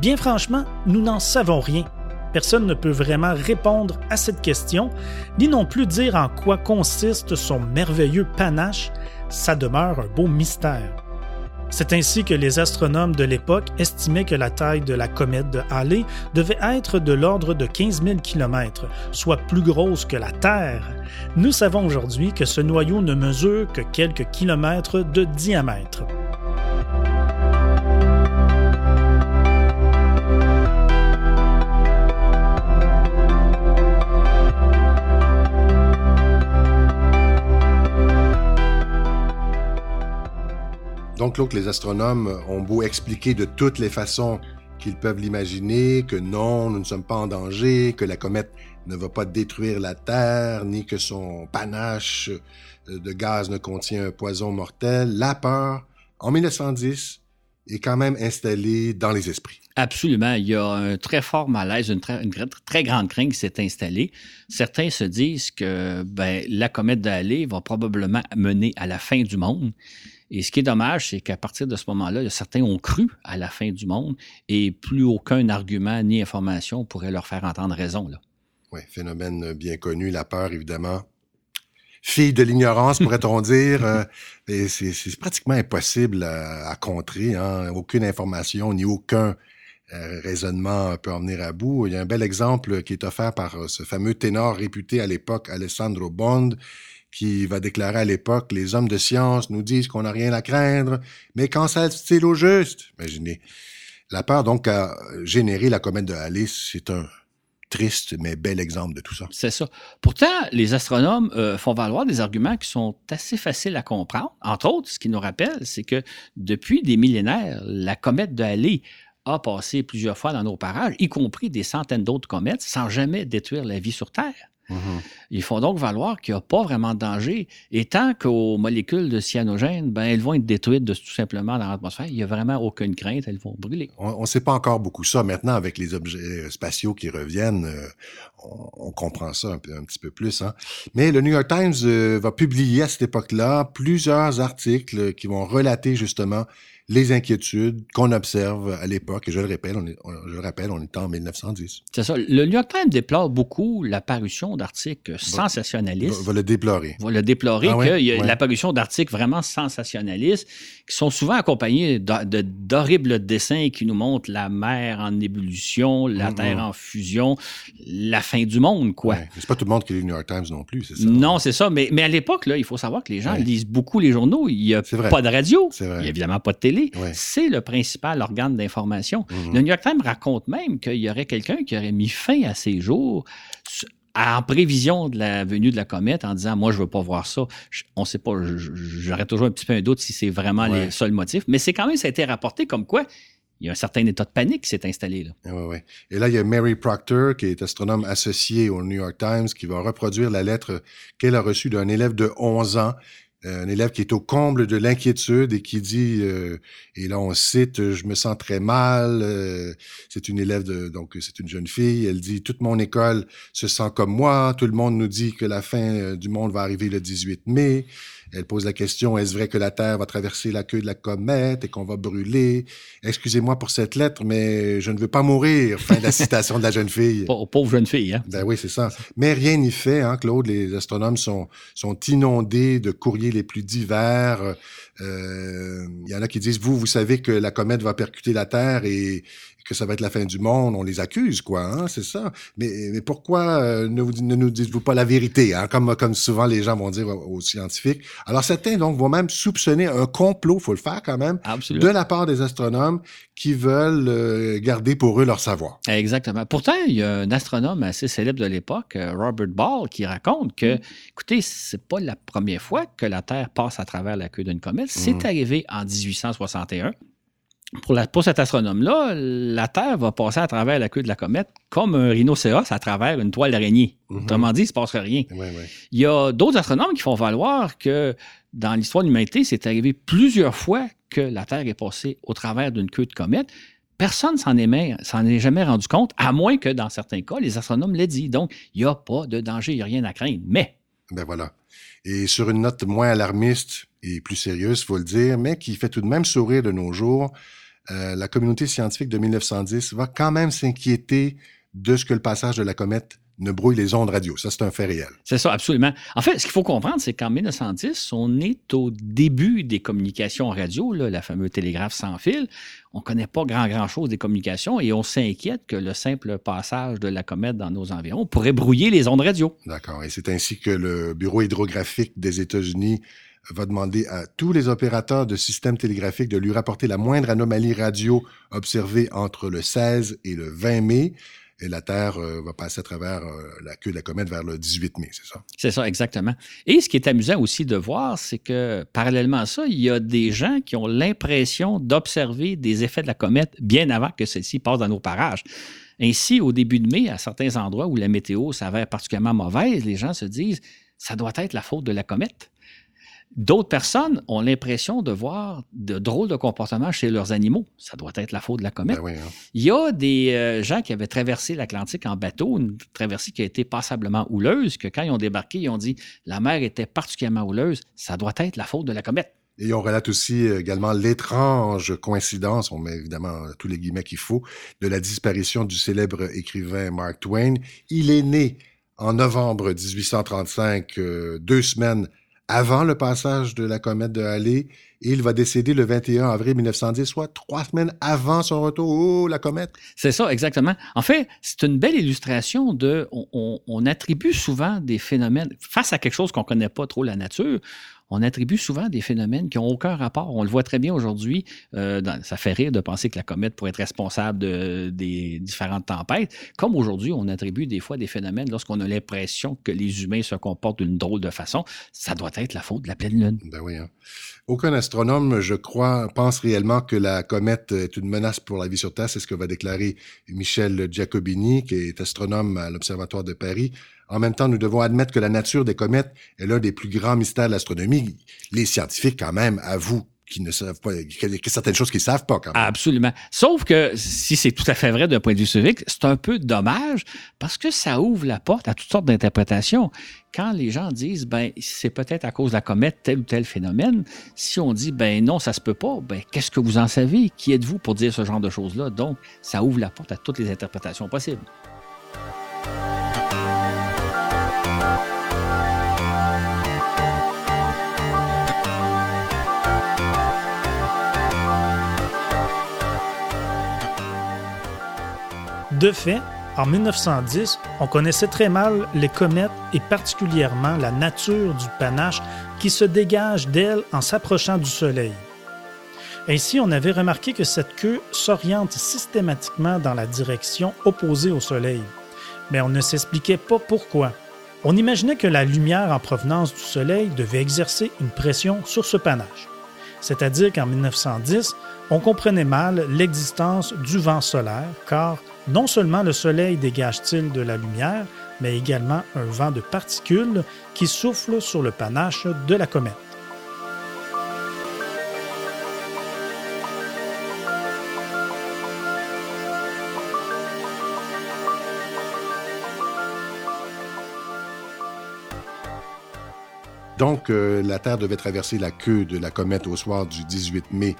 Bien franchement, nous n'en savons rien. Personne ne peut vraiment répondre à cette question, ni non plus dire en quoi consiste son merveilleux panache. Ça demeure un beau mystère. C'est ainsi que les astronomes de l'époque estimaient que la taille de la comète de Halley devait être de l'ordre de 15 000 km, soit plus grosse que la Terre. Nous savons aujourd'hui que ce noyau ne mesure que quelques kilomètres de diamètre. Donc, que les astronomes ont beau expliquer de toutes les façons qu'ils peuvent l'imaginer, que non, nous ne sommes pas en danger, que la comète ne va pas détruire la Terre, ni que son panache de gaz ne contient un poison mortel, la peur, en 1910, est quand même installée dans les esprits. Absolument. Il y a un très fort malaise, une très grande crainte qui s'est installée. Certains se disent que ben, la comète d'Halley va probablement mener à la fin du monde. Et ce qui est dommage, c'est qu'à partir de ce moment-là, certains ont cru à la fin du monde et plus aucun argument ni information pourrait leur faire entendre raison. Là. Oui, phénomène bien connu. La peur, évidemment, fille de l'ignorance, pourrait-on dire. Euh, c'est pratiquement impossible à, contrer. Hein. Aucune information ni aucun euh, raisonnement peut en venir à bout. Il y a un bel exemple qui est offert par euh, ce fameux ténor réputé à l'époque, Alessandro Bond, qui va déclarer à l'époque, les hommes de science nous disent qu'on n'a rien à craindre, mais ça il au juste? Imaginez. La peur, donc, a généré la comète de Halley. C'est un triste mais bel exemple de tout ça. C'est ça. Pourtant, les astronomes euh, font valoir des arguments qui sont assez faciles à comprendre. Entre autres, ce qui nous rappelle, c'est que depuis des millénaires, la comète de Halley a passé plusieurs fois dans nos parages, y compris des centaines d'autres comètes, sans jamais détruire la vie sur Terre. Mhm. Ils font donc valoir qu'il n'y a pas vraiment de danger. Et tant qu'aux molécules de cyanogène, ben, elles vont être détruites de, tout simplement dans l'atmosphère, il n'y a vraiment aucune crainte, elles vont brûler. On ne sait pas encore beaucoup ça. Maintenant, avec les objets spatiaux qui reviennent, euh, on, comprend ça un, petit peu plus. Hein. Mais le New York Times euh, va publier à cette époque-là plusieurs articles qui vont relater justement les inquiétudes qu'on observe à l'époque. Et je le rappelle, on est, je le rappelle, on est en 1910. C'est ça. Le New York Times déplore beaucoup l'apparition d'articles sensationnalistes. Va, le déplorer. Va le déplorer ah qu'il y a l'apparition d'articles vraiment sensationnalistes qui sont souvent accompagnés d'horribles dessins qui nous montrent la mer en ébullition, la mm-hmm. Terre en fusion, la fin du monde, quoi. C'est pas tout le monde qui lit le New York Times non plus, c'est ça? Non, c'est ça. Mais, mais à l'époque, il faut savoir que les gens lisent beaucoup les journaux. Il n'y a pas de radio. Il n'y a évidemment pas de télé. C'est le principal organe d'information. Mhm. Le New York Times raconte même qu'il y aurait quelqu'un qui aurait mis fin à ses jours en prévision de la venue de la comète en disant moi je veux pas voir ça on sait pas j'aurais toujours un petit peu un doute si c'est vraiment les seuls motifs mais c'est quand même ça a été rapporté comme quoi il y a un certain état de panique qui s'est installé. Là. Et là, il y a Mary Proctor, qui est astronome associée au New York Times, qui va reproduire la lettre qu'elle a reçue d'un élève de 11 ans un élève qui est au comble de l'inquiétude et qui dit, euh, et là on cite, je me sens très mal. Euh, c'est une élève de, donc c'est une jeune fille. Elle dit, toute mon école se sent comme moi. Tout le monde nous dit que la fin du monde va arriver le 18 mai. Elle pose la question, est-ce vrai que la Terre va traverser la queue de la comète et qu'on va brûler? Excusez-moi pour cette lettre, mais je ne veux pas mourir. Fin de la citation de la jeune fille. Pauvre jeune fille, hein? Ben oui, c'est ça. Mais rien n'y fait, hein, Claude. Les astronomes sont, sont inondés de courriers les plus divers. Euh, il y en a qui disent, vous, vous savez que la comète va percuter la Terre et que ça va être la fin du monde, on les accuse, quoi, hein, c'est ça. Mais, mais pourquoi euh, ne, ne, nous dites-vous pas la vérité, hein, comme, comme souvent les gens vont dire aux, scientifiques. Alors certains, donc, vont même soupçonner un complot, faut le faire quand même, de la part des astronomes qui veulent euh, garder pour eux leur savoir. Exactement. Pourtant, il y a un astronome assez célèbre de l'époque, euh, Robert Ball, qui raconte que, écoutez, c'est pas la première fois que la Terre passe à travers la queue d'une comète. C'est mmh. arrivé en 1861 pour, cet astronome-là, la Terre va passer à travers la queue de la comète comme un rhinocéros à travers une toile d'araignée. Mhm. Autrement dit, il ne se passera rien. Il y a d'autres astronomes qui font valoir que dans l'histoire de l'humanité, c'est arrivé plusieurs fois que la Terre est passée au travers d'une queue de comète. Personne s'en est, s'en est jamais rendu compte, à moins que dans certains cas, les astronomes l'aient dit. Donc, il n'y a pas de danger, il n'y a rien à craindre. Mais. Ben voilà. Et sur une note moins alarmiste et plus sérieuse, il faut le dire, mais qui fait tout de même sourire de nos jours, euh, la communauté scientifique de 1910 va quand même s'inquiéter de ce que le passage de la comète ne brouille les ondes radio. Ça, c'est un fait réel. C'est ça, absolument. En fait, ce qu'il faut comprendre, c'est qu'en 1910, on est au début des communications radio, la fameuse télégraphe sans fil. On ne connaît pas grand, grand chose des communications et on s'inquiète que le simple passage de la comète dans nos environs pourrait brouiller les ondes radio. D'accord. Et c'est ainsi que le Bureau hydrographique des États-Unis va demander à tous les opérateurs de systèmes télégraphiques de lui rapporter la moindre anomalie radio observée entre le 16 et le 20 mai. Et la Terre euh, va passer à travers euh, la queue de la comète vers le 18 mai, c'est ça? C'est ça, exactement. Et ce qui est amusant aussi de voir, c'est que parallèlement à ça, il y a des gens qui ont l'impression d'observer des effets de la comète bien avant que celle-ci passe dans nos parages. Ainsi, au début de mai, à certains endroits où la météo s'avère particulièrement mauvaise, les gens se disent, ça doit être la faute de la comète. D'autres personnes ont l'impression de voir de drôles de comportements chez leurs animaux. Ça doit être la faute de la comète. Ben hein. Il y a des euh, gens qui avaient traversé l'Atlantique en bateau, une traversée qui a été passablement houleuse, que quand ils ont débarqué, ils ont dit la mer était particulièrement houleuse. Ça doit être la faute de la comète. Et on relate aussi euh, également l'étrange coïncidence, on met évidemment tous les guillemets qu'il faut, de la disparition du célèbre écrivain Mark Twain. Il est né en novembre 1835, euh, deux semaines avant le passage de la comète de Halley, il va décéder le 21 avril 1910, soit trois semaines avant son retour. Oh, la comète! C'est ça, exactement. En fait, c'est une belle illustration de... On, on, attribue souvent des phénomènes... Face à quelque chose qu'on ne connaît pas trop, la nature, on attribue souvent des phénomènes qui n'ont aucun rapport. On le voit très bien aujourd'hui. Euh, ça fait rire de penser que la comète pourrait être responsable de, des différentes tempêtes. Comme aujourd'hui, on attribue des fois des phénomènes lorsqu'on a l'impression que les humains se comportent d'une drôle de façon. Ça doit être la faute de la pleine lune. Ben oui. Hein. Aucun astronome, je crois, pense réellement que la comète est une menace pour la vie sur Terre. C'est ce que va déclarer Michel Giacobini, qui est astronome à l'Observatoire de Paris. En même temps, nous devons admettre que la nature des comètes est l'un des plus grands mystères de l'astronomie. Les scientifiques, quand même, avouent qu'ils ne savent pas, certaines choses qu'ils savent pas quand même. Absolument. Sauf que si c'est tout à fait vrai d'un point de vue civique, c'est un peu dommage parce que ça ouvre la porte à toutes sortes d'interprétations. Quand les gens disent, ben, c'est peut-être à cause de la comète tel ou tel phénomène, si on dit, ben non, ça se peut pas, ben, qu'est-ce que vous en savez? Qui êtes-vous pour dire ce genre de choses-là? Donc, ça ouvre la porte à toutes les interprétations possibles. De fait, en 1910, on connaissait très mal les comètes et particulièrement la nature du panache qui se dégage d'elles en s'approchant du Soleil. Ainsi, on avait remarqué que cette queue s'oriente systématiquement dans la direction opposée au Soleil, mais on ne s'expliquait pas pourquoi. On imaginait que la lumière en provenance du Soleil devait exercer une pression sur ce panache. C'est-à-dire qu'en 1910, on comprenait mal l'existence du vent solaire, car non seulement le Soleil dégage-t-il de la lumière, mais également un vent de particules qui souffle sur le panache de la comète. Donc, euh, la Terre devait traverser la queue de la comète au soir du 18 mai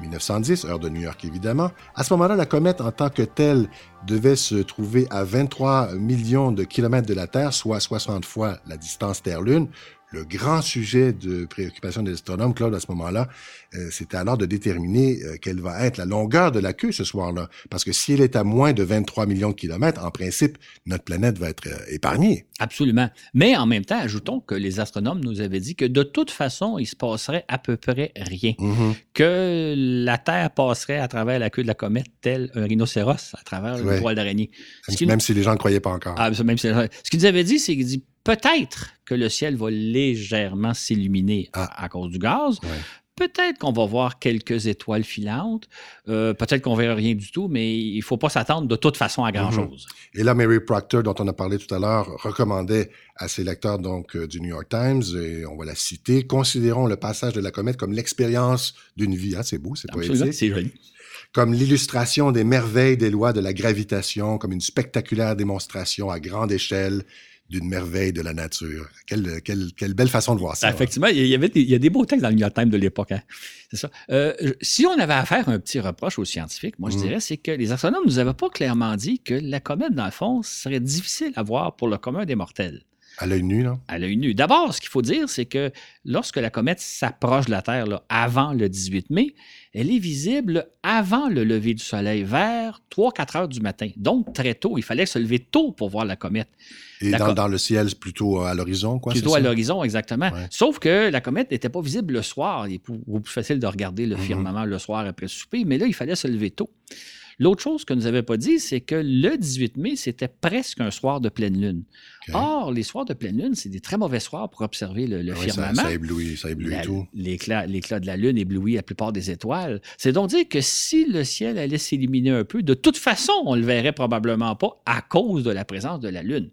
1910, heure de New York évidemment. À ce moment-là, la comète en tant que telle devait se trouver à 23 millions de kilomètres de la Terre, soit 60 fois la distance Terre-Lune le grand sujet de préoccupation des astronomes, Claude, à ce moment-là, euh, c'était alors de déterminer euh, quelle va être la longueur de la queue ce soir-là. Parce que si elle est à moins de 23 millions de kilomètres, en principe, notre planète va être euh, épargnée. Absolument. Mais en même temps, ajoutons que les astronomes nous avaient dit que de toute façon, il se passerait à peu près rien. Mm-hmm. Que la Terre passerait à travers la queue de la comète tel un rhinocéros à travers le poil d'araignée. Même, si les gens ne croyaient pas encore. Ah, même si, ce qu'ils nous avaient dit, c'est qu'ils dit peut-être que le ciel va légèrement s'illuminer à, cause du gaz. Peut-être qu'on va voir quelques étoiles filantes. Euh, peut-être qu'on verra rien du tout, mais il ne faut pas s'attendre de toute façon à mm-hmm. grand-chose. Et là, Mary Proctor, dont on a parlé tout à l'heure, recommandait à ses lecteurs donc euh, du New York Times, et on va la citer, considérons le passage de la comète comme l'expérience d'une vie. Ah, c'est beau, c'est poétique. C'est joli comme l'illustration des merveilles des lois de la gravitation, comme une spectaculaire démonstration à grande échelle d'une merveille de la nature. Quelle, quelle, quelle, belle façon de voir ça. Effectivement, il y, avait il y a des beaux textes dans le New York Times de l'époque. Hein. C'est ça. Euh, si on avait à faire un petit reproche aux scientifiques, moi je mm. dirais, c'est que les astronomes ne nous avaient pas clairement dit que la comète, dans le fond, serait difficile à voir pour le commun des mortels. À l'œil nu, non? À l'œil nu. D'abord, ce qu'il faut dire, c'est que lorsque la comète s'approche de la Terre là, avant le 18 mai, elle est visible avant le lever du soleil, vers 3-4 heures du matin. Donc, très tôt. Il fallait se lever tôt pour voir la comète. Et dans, le ciel, plutôt à l'horizon, quoi? Plutôt à l'horizon, exactement. Sauf que la comète n'était pas visible le soir. Il est plus, facile de regarder le mm-hmm. firmament le soir après le souper, mais là, il fallait se lever tôt. L'autre chose que nous avait pas dit, c'est que le 18 mai, c'était presque un soir de pleine lune. Or, les soirs de pleine lune, c'est des très mauvais soirs pour observer le, ah firmament. Ça, éblouit, ça éblouit tout. L'éclat, de la lune éblouit la plupart des étoiles. C'est donc dire que si le ciel allait s'éliminer un peu, de toute façon, on le verrait probablement pas à cause de la présence de la lune.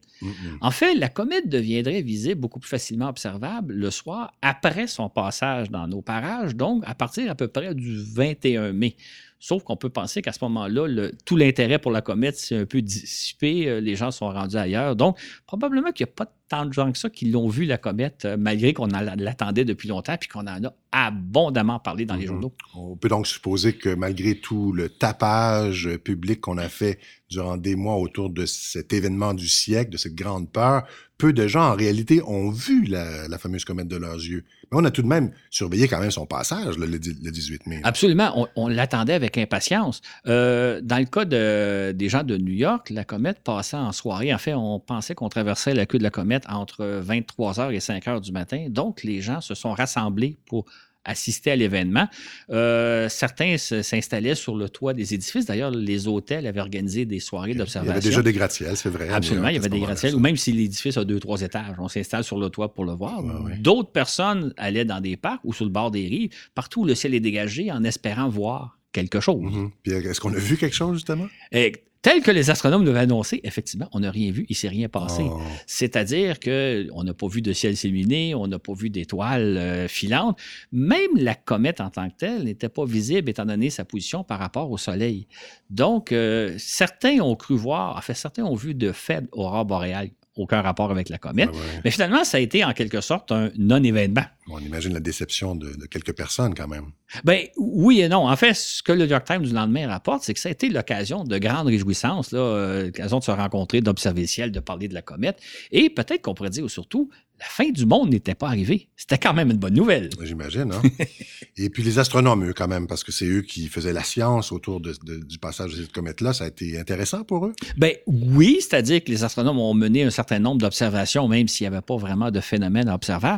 En fait, la comète deviendrait visible beaucoup plus facilement observable le soir après son passage dans nos parages, donc à partir à peu près du 21 mai. Sauf qu'on peut penser qu'à ce moment-là, tout l'intérêt pour la comète s'est un peu dissipé, euh, les gens sont rendus ailleurs. Donc, probablement qu'il n'y a pas tant de gens que ça qui l'ont vu, la comète, euh, malgré qu'on l'attendait depuis longtemps puis qu'on en a abondamment parlé dans les Mhm. journaux. On peut donc supposer que malgré tout le tapage public qu'on a fait durant des mois autour de cet événement du siècle, de cette grande peur, peu de gens en réalité ont vu la, la fameuse comète de leurs yeux. Mais on a tout de même surveillé quand même son passage le, di- le 18 mai. Absolument, on, on l'attendait avec impatience. Euh, dans le cas de- des gens de New York, la comète passait en soirée. En fait, on pensait qu'on traversait la queue de la comète entre 23h et 5h du matin. Donc, les gens se sont rassemblés pour assister à l'événement. Euh, certains s'installaient sur le toit des édifices. D'ailleurs, les hôtels avaient organisé des soirées Il y d'observation. avait déjà des gratte-ciels, c'est vrai. Absolument, il y York, avait des gratte-ciels, ou même si l'édifice a deux, trois étages, on s'installe sur le toit pour le voir. Ouais. D'autres personnes allaient dans des parcs ou sur le bord des rives, partout où le ciel est dégagé, en espérant voir quelque chose. Mhm. Puis est-ce qu'on a vu quelque chose justement? Et tel que les astronomes l'avaient annoncé, effectivement, on n'a rien vu, il ne s'est rien passé. Oh. C'est-à-dire qu'on n'a pas vu de ciel s'illuminer, on n'a pas vu d'étoiles euh, filantes. Même la comète en tant que telle n'était pas visible étant donné sa position par rapport au Soleil. Donc, euh, certains ont cru voir, en fait, certains ont vu de faibles aurores boréales, aucun rapport avec la comète. Ah ouais. Mais finalement, ça a été en quelque sorte un non-événement. On imagine la déception de, de quelques personnes quand même. Ben oui et non. En fait, ce que le New York Times du lendemain rapporte, c'est que ça a été l'occasion de grandes réjouissances, euh, l'occasion de se rencontrer, d'observer le ciel, de parler de la comète. Et peut-être qu'on pourrait dire surtout, la fin du monde n'était pas arrivée. C'était quand même une bonne nouvelle. J'imagine, hein? Et puis les astronomes, eux, quand même, parce que c'est eux qui faisaient la science autour de- de- du passage de cette comète-là, ça a été intéressant pour eux? Ben oui, c'est-à-dire que les astronomes ont mené un certain nombre d'observations, même s'il n'y avait pas vraiment de phénomène à observer.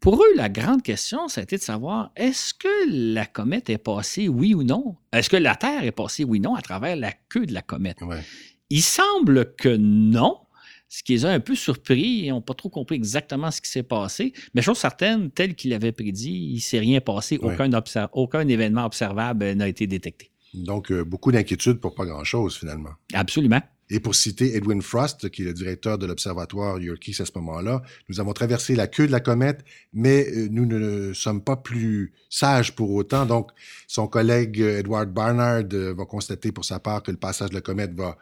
Pour eux, la grande question, ça a été de savoir est-ce que la comète est passée, oui ou non? Est-ce que la Terre est passée, oui ou non, à travers la queue de la comète? Ouais. Il semble que non, ce qui les a un peu surpris et n'ont pas trop compris exactement ce qui s'est passé. Mais chose certaine, tel qu'il avait prédit, il ne s'est rien passé, aucun, événement observable n'a été détecté. Donc, euh, beaucoup d'inquiétudes pour pas grand-chose, finalement. Absolument. Et pour citer Edwin Frost, qui est le directeur de l'Observatoire Yerkes à ce moment-là, nous avons traversé la queue de la comète, mais euh, nous ne sommes pas plus sages pour autant. Donc, son collègue euh, Edward Barnard va constater pour sa part que le passage de la comète va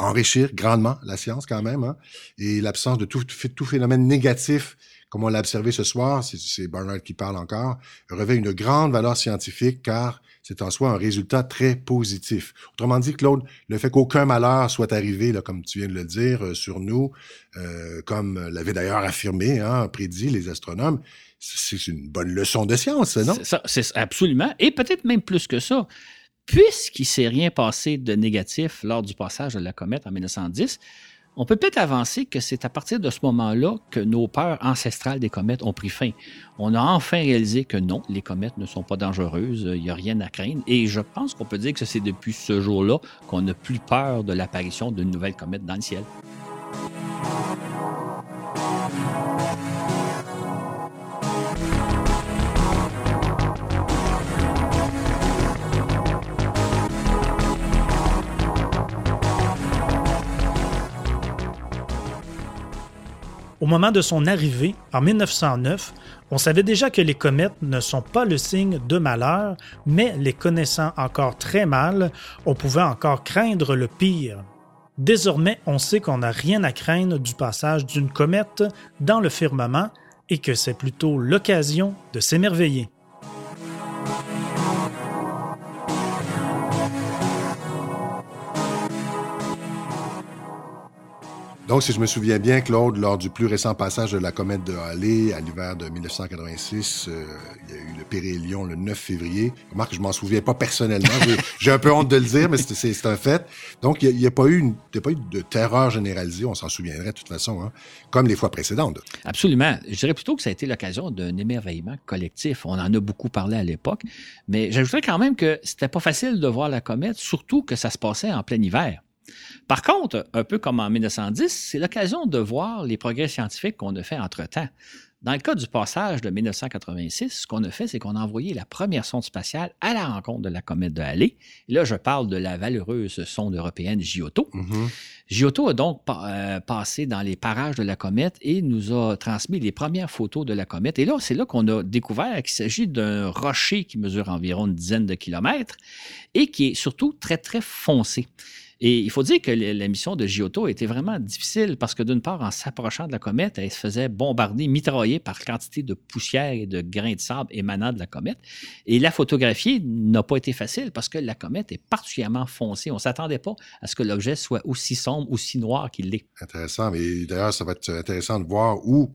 enrichir grandement la science quand même, hein, et l'absence de tout, tout phénomène négatif, comme on l'a observé ce soir, c'est- Barnard qui parle encore, revêt une grande valeur scientifique car c'est en soi un résultat très positif. Autrement dit, Claude, le fait qu'aucun malheur soit arrivé, là, comme tu viens de le dire, euh, sur nous, euh, comme l'avaient d'ailleurs affirmé, hein, prédit les astronomes, c'est une bonne leçon de science, non? C'est absolument. Et peut-être même plus que ça. Puisqu'il ne s'est rien passé de négatif lors du passage de la comète en 1910, on peut peut-être avancer que c'est à partir de ce moment-là que nos peurs ancestrales des comètes ont pris fin. On a enfin réalisé que non, les comètes ne sont pas dangereuses, il n'y a rien à craindre. Et je pense qu'on peut dire que c'est depuis ce jour-là qu'on n'a plus peur de l'apparition d'une nouvelle comète dans le ciel. Au moment de son arrivée, en 1909, on savait déjà que les comètes ne sont pas le signe de malheur, mais les connaissant encore très mal, on pouvait encore craindre le pire. Désormais, on sait qu'on n'a rien à craindre du passage d'une comète dans le firmament et que c'est plutôt l'occasion de s'émerveiller. Donc, si je me souviens bien, Claude, lors du plus récent passage de la comète de Halley à l'hiver de 1986, euh, il y a eu le périhélion le 9 février. Remarque, je m'en souviens pas personnellement. J'ai- un peu honte de le dire, mais c'est- un fait. Donc, il n'y a, pas eu une, a pas eu de terreur généralisée. On s'en souviendrait de toute façon, hein, comme les fois précédentes. Absolument. Je dirais plutôt que ça a été l'occasion d'un émerveillement collectif. On en a beaucoup parlé à l'époque, mais j'ajouterais quand même que c'était pas facile de voir la comète, surtout que ça se passait en plein hiver. Par contre, un peu comme en 1910, c'est l'occasion de voir les progrès scientifiques qu'on a fait entre-temps. Dans le cas du passage de 1986, ce qu'on a fait, c'est qu'on a envoyé la première sonde spatiale à la rencontre de la comète de Halley. Et là, je parle de la valeureuse sonde européenne Giotto. Mhm. Giotto a donc pa- euh, passé dans les parages de la comète et nous a transmis les premières photos de la comète. Et là, c'est là qu'on a découvert qu'il s'agit d'un rocher qui mesure environ une dizaine de kilomètres et qui est surtout très, très foncé. Et il faut dire que la mission de Giotto était vraiment difficile parce que d'une part, en s'approchant de la comète, elle se faisait bombarder, mitrailler par quantité de poussière et de grains de sable émanant de la comète. Et la photographier n'a pas été facile parce que la comète est particulièrement foncée. On ne s'attendait pas à ce que l'objet soit aussi sombre, aussi noir qu'il l'est. Intéressant. Mais d'ailleurs, ça va être intéressant de voir où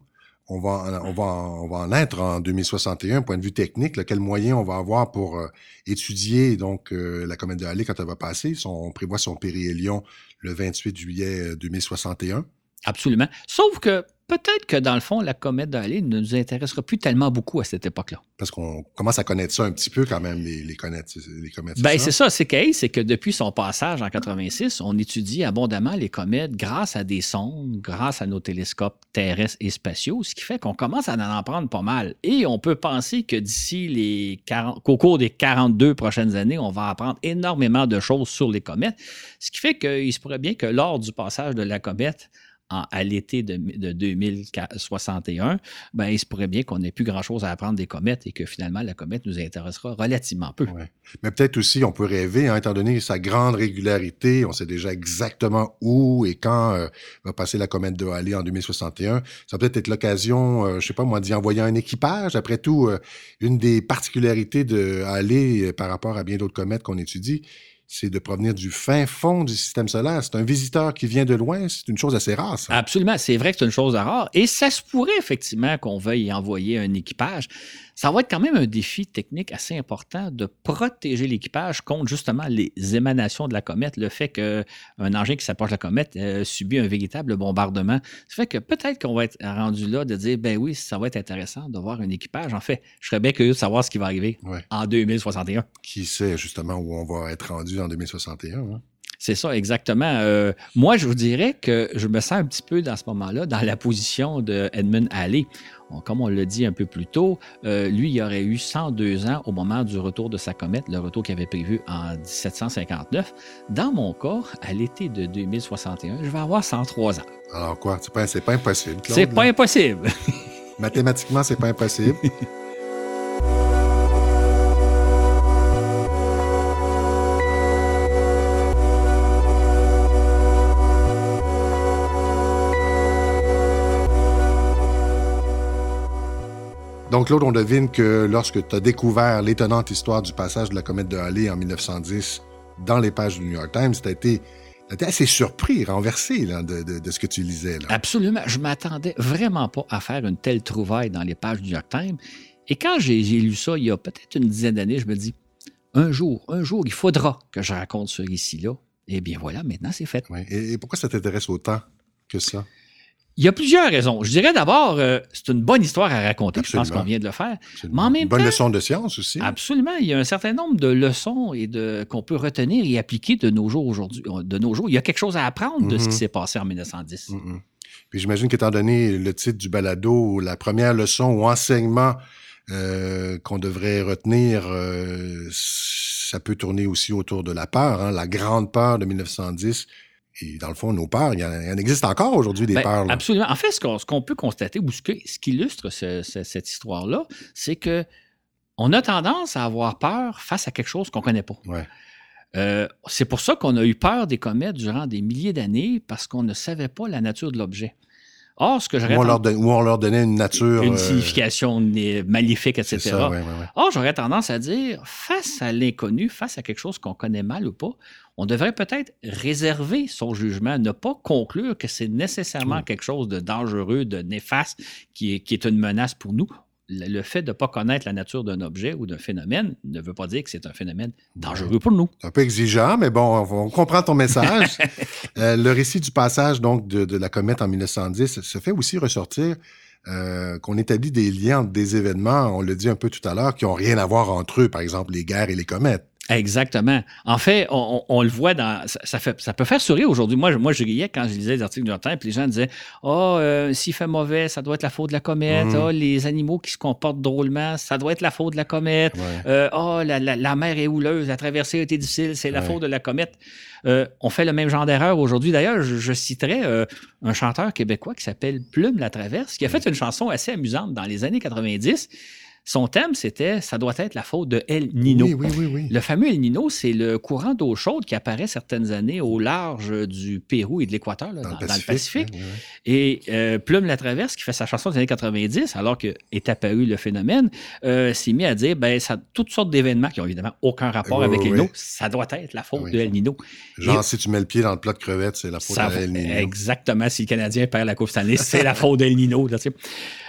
on va, on, va, on va en être en 2061, point de vue technique, quel moyen on va avoir pour euh, étudier donc euh, la comète de Halley quand elle va passer. on prévoit son périhélion le 28 juillet 2061. Euh, Absolument. Sauf que peut-être que dans le fond, la comète d'Halley ne nous intéressera plus tellement beaucoup à cette époque-là. Parce qu'on commence à connaître ça un petit peu quand même, les, les, comètes. Les comètes ben, c'est ça, c'est c'est que depuis son passage en 86, on étudie abondamment les comètes grâce à des sondes, grâce à nos télescopes terrestres et spatiaux, ce qui fait qu'on commence à en prendre pas mal. Et on peut penser que d'ici les 40, qu'au cours des 42 prochaines années, on va apprendre énormément de choses sur les comètes, ce qui fait qu'il se pourrait bien que lors du passage de la comète, à l'été de, 2061, ben, il se pourrait bien qu'on n'ait plus grand-chose à apprendre des comètes et que finalement, la comète nous intéressera relativement peu. Mais peut-être aussi, on peut rêver, hein, étant donné sa grande régularité, on sait déjà exactement où et quand euh, va passer la comète de Halley en 2061. Ça peut être l'occasion, euh, je sais pas moi, d'y envoyer un équipage. Après tout, euh, une des particularités de Halley par rapport à bien d'autres comètes qu'on étudie, c'est de provenir du fin fond du système solaire. C'est un visiteur qui vient de loin. C'est une chose assez rare, ça. Absolument. C'est vrai que c'est une chose rare. Et ça se pourrait effectivement qu'on veuille y envoyer un équipage ça va être quand même un défi technique assez important de protéger l'équipage contre justement les émanations de la comète, le fait qu'un engin qui s'approche de la comète euh, subit un véritable bombardement. Ça fait que peut-être qu'on va être rendu là de dire, ben oui, ça va être intéressant de voir un équipage. En fait, je serais bien curieux de savoir ce qui va arriver en 2061. Qui sait justement où on va être rendu en 2061? Hein? C'est ça, exactement. Euh, moi, je vous dirais que je me sens un petit peu dans ce moment-là dans la position de Edmund Halley comme on l'a dit un peu plus tôt, euh, lui, il aurait eu 102 ans au moment du retour de sa comète, le retour qu'il avait prévu en 1759. Dans mon cas, à l'été de 2061, je vais avoir 103 ans. Alors quoi? C'est pas, pas impossible. C'est pas impossible. Mathématiquement, c'est pas impossible. Donc, Claude, on devine que lorsque tu as découvert l'étonnante histoire du passage de la comète de Halley en 1910 dans les pages du New York Times, tu as été assez surpris, renversé de, ce que tu lisais. Absolument. Je m'attendais vraiment pas à faire une telle trouvaille dans les pages du New York Times. Et quand j'ai lu ça il y a peut-être une dizaine d'années, je me dis, un jour, un jour, il faudra que je raconte ce récit-là. Et bien voilà, maintenant c'est fait. et pourquoi ça t'intéresse autant que ça? Il y a plusieurs raisons. Je dirais d'abord, euh, c'est une bonne histoire à raconter. Je pense qu'on vient de le faire. Mais en même une bonne leçon de science aussi. Absolument. Il y a un certain nombre de leçons et de qu'on peut retenir et appliquer de nos jours aujourd'hui. De nos jours, il y a quelque chose à apprendre de ce qui mm-hmm. s'est passé en 1910. Mm-hmm. Puis j'imagine qu'étant donné le titre du balado, la première leçon ou enseignement euh, qu'on devrait retenir, euh, ça peut tourner aussi autour de la peur, hein, la grande peur de 1910 et dans le fond, nos peurs, il y en, existe encore aujourd'hui des ben, peurs. Absolument. En fait, ce qu'on peut constater, ou ce, qui illustre cette histoire-là, c'est que on a tendance à avoir peur face à quelque chose qu'on ne connaît pas. Euh, c'est pour ça qu'on a eu peur des comètes durant des milliers d'années, parce qu'on ne savait pas la nature de l'objet. Or, ce que j'aurais. Ou, on leur donnait une nature. Une euh, signification maléfique, etc. Or, j'aurais tendance à dire, face à l'inconnu, face à quelque chose qu'on connaît mal ou pas, on devrait peut-être réserver son jugement, ne pas conclure que c'est nécessairement quelque chose de dangereux, de néfaste, qui est, une menace pour nous. Le fait de ne pas connaître la nature d'un objet ou d'un phénomène ne veut pas dire que c'est un phénomène dangereux pour nous. C'est un peu exigeant, mais bon, on, comprend ton message. Euh, le récit du passage donc de, la comète en 1910 se fait aussi ressortir euh, qu'on établit des liens entre des événements, on le dit un peu tout à l'heure, qui n'ont rien à voir entre eux, par exemple les guerres et les comètes. Exactement. En fait, on, le voit dans. Ça, fait, ça peut faire sourire aujourd'hui. Moi, moi, je riais quand je lisais les articles du Times, puis les gens disaient Oh, s'il fait mauvais, ça doit être la faute de la comète. Oh, les animaux qui se comportent drôlement, ça doit être la faute de la comète. Euh, oh, la, mer est houleuse, la traversée a été difficile, c'est la faute de la comète. Euh, on fait le même genre d'erreur aujourd'hui. D'ailleurs, je, citerai un chanteur québécois qui s'appelle Plume la Traverse, qui a fait une chanson assez amusante dans les années 90 Son thème, c'était ça doit être la faute de El Nino. Oui, oui, oui, oui. Le fameux El Nino, c'est le courant d'eau chaude qui apparaît certaines années au large du Pérou et de l'Équateur, dans, dans le Pacifique. Et euh, Plume la Traverse, qui fait sa chanson des années 90, alors qu'est apparu le phénomène, euh, s'est mis à dire ben, ça, toutes sortes d'événements qui n'ont évidemment aucun rapport Oui, avec oui, El Nino, ça doit être la faute de El Nino. Genre, Et- si tu mets le pied dans le plat de crevettes, c'est la faute à El Niño. Exactement. Si le Canadien perd la Coupe Stanley, c'est la faute d'El Nino. là.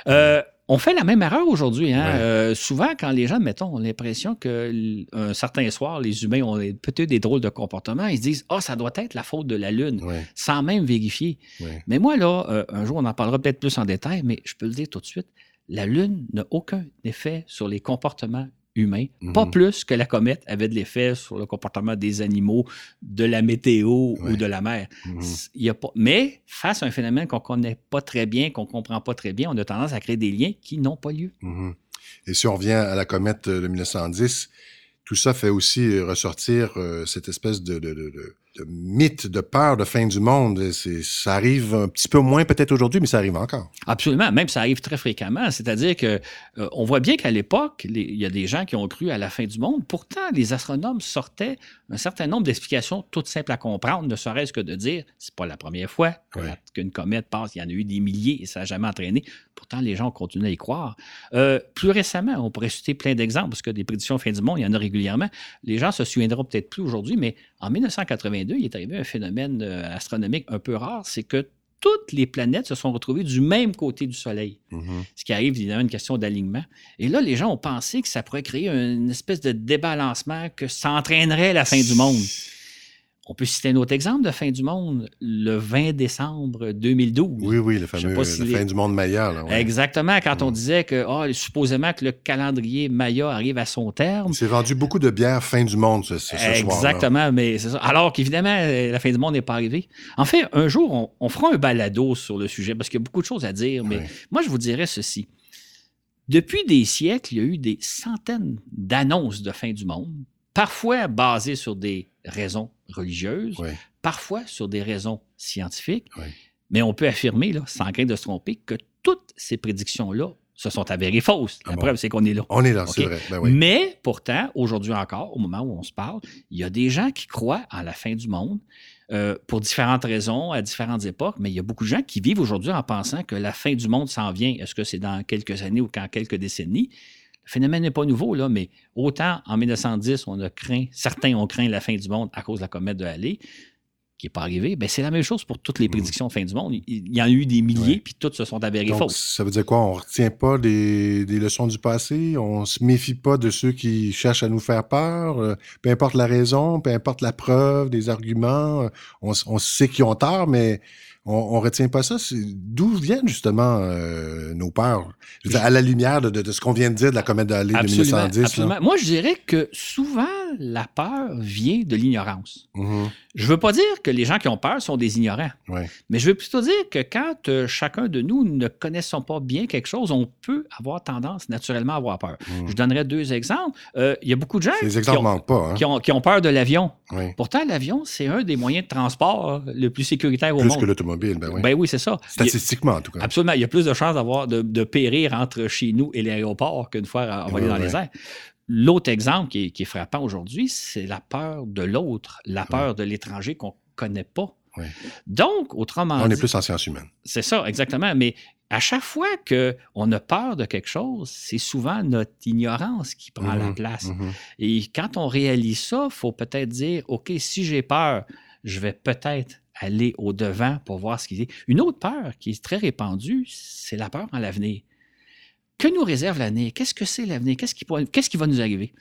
Euh, on fait la même erreur aujourd'hui. hein. Ouais. Euh, souvent, quand les gens, mettons, ont l'impression qu'un certain soir, les humains ont peut-être des drôles de comportements, ils se disent Ah, ça doit être la faute de la Lune, sans même vérifier. Mais moi, là, euh, un jour, on en parlera peut-être plus en détail, mais je peux le dire tout de suite la Lune n'a aucun effet sur les comportements humains, pas Mhm. plus que la comète avait de l'effet sur le comportement des animaux, de la météo ou de la mer. Mhm. Il y a pas... Mais face à un phénomène qu'on ne connaît pas très bien, qu'on ne comprend pas très bien, on a tendance à créer des liens qui n'ont pas lieu. Mhm. Et si on revient à la comète de 1910, tout ça fait aussi ressortir euh, cette espèce de, de, de, de- de mythe, de peur de fin du monde. Ça arrive un petit peu moins peut-être aujourd'hui, mais ça arrive encore. Absolument, même ça arrive très fréquemment. C'est-à-dire que euh, on voit bien qu'à l'époque, il y a des gens qui ont cru à la fin du monde. Pourtant, les astronomes sortaient un certain nombre d'explications toutes simples à comprendre, ne serait-ce que de dire c'est pas la première fois Ouais. qu'une comète passe. Il y en a eu des milliers et ça n'a jamais entraîné. Pourtant, les gens continuent à y croire. Euh, plus récemment, on pourrait citer plein d'exemples parce que des prédictions fin du monde, il y en a régulièrement. Les gens se souviendront peut-être plus aujourd'hui, mais en 1982, il est arrivé un phénomène euh, astronomique un peu rare, c'est que toutes les planètes se sont retrouvées du même côté du Soleil. Mhm. Ce qui arrive, évidemment, une question d'alignement. Et là, les gens ont pensé que ça pourrait créer une espèce de débalancement, que ça entraînerait la fin du monde. On peut citer un autre exemple de fin du monde, le 20 décembre 2012. Oui, oui, le fameux pas si la les- fin du monde Maya. Là, ouais. Exactement, quand on Mm. disait que ah, supposément que le calendrier Maya arrive à son terme. Il s'est vendu beaucoup de bières fin du monde ce, ce. Exactement, mais c'est ça. Alors qu'évidemment, euh, la fin du monde n'est pas arrivée. En fait, un jour, on, on fera un balado sur le sujet parce qu'il y a beaucoup de choses à dire, mais moi, je vous dirais ceci. Depuis des siècles, il y a eu des centaines d'annonces de fin du monde, parfois basées sur des raisons religieuses, parfois sur des raisons scientifiques, mais on peut affirmer, là, sans crainte de se tromper, que toutes ces prédictions-là se sont avérées fausses. La Ah bon? preuve, c'est qu'on est là. On est là, c'est vrai. Ben oui. Mais pourtant, aujourd'hui encore, au moment où on se parle, il y a des gens qui croient en la fin du monde euh, pour différentes raisons, à différentes époques, mais il y a beaucoup de gens qui vivent aujourd'hui en pensant que la fin du monde s'en vient. Est-ce que c'est dans quelques années ou dans quelques décennies? Le phénomène n'est pas nouveau, là, mais autant en 1910, on a craint, certains ont craint la fin du monde à cause de la comète de Halley, qui n'est pas arrivée. Ben, c'est la même chose pour toutes les Mhm. prédictions de fin du monde. Il, y en a eu des milliers, Ouais. puis toutes se sont avérées Donc, fausses. ça veut dire quoi? On retient pas des, des leçons du passé? On se méfie pas de ceux qui cherchent à nous faire peur? Euh, peu importe la raison, peu importe la preuve, des arguments, euh, on sait qu'ils ont tort, mais on, on retient pas ça. C'est- D'où viennent justement euh, nos peurs? Je veux dire, à la lumière de, de- de ce qu'on vient de dire de la comète de Absolument, 1910. là. absolument. Moi, je dirais que souvent, la peur vient de l'ignorance. Mhm. Je ne veux pas dire que les gens qui ont peur sont des ignorants, Ouais. mais je veux plutôt dire que quand euh, chacun de nous ne connaissons pas bien quelque chose, on peut avoir tendance naturellement à avoir peur. Mhm. Je donnerai deux exemples. Euh, Il y a beaucoup de gens qui ont, pas. Hein? qui ont- qui ont peur de l'avion. Oui. Pourtant, l'avion, c'est un des moyens de transport euh, le plus sécuritaire au Plus monde. que l'automobile, ben oui. Ben oui, c'est ça. A- Statistiquement, en tout cas. Absolument. Il y a plus de chances d'avoir de, de périr entre chez nous et l'aéroport qu'une fois envoyé dans les airs. L'autre exemple qui est, qui est frappant aujourd'hui, c'est la peur de l'autre, la peur de l'étranger qu'on ne connaît pas. Ouais. Donc, autrement On est dit, plus en sciences humaines. c'est ça, exactement. Mais à chaque fois qu'on a peur de quelque chose, c'est souvent notre ignorance qui prend la Mhm, place. mhm. Et quand on réalise ça, il faut peut-être dire, OK, si j'ai peur, je vais peut-être aller au-devant pour voir ce qu'il est. Une autre peur qui est très répandue, c'est la peur en l'avenir. Que nous réserve l'avenir? Qu'est-ce que c'est l'avenir? Qu'est-ce qui, pourrait- qu'est-ce qui va nous arriver?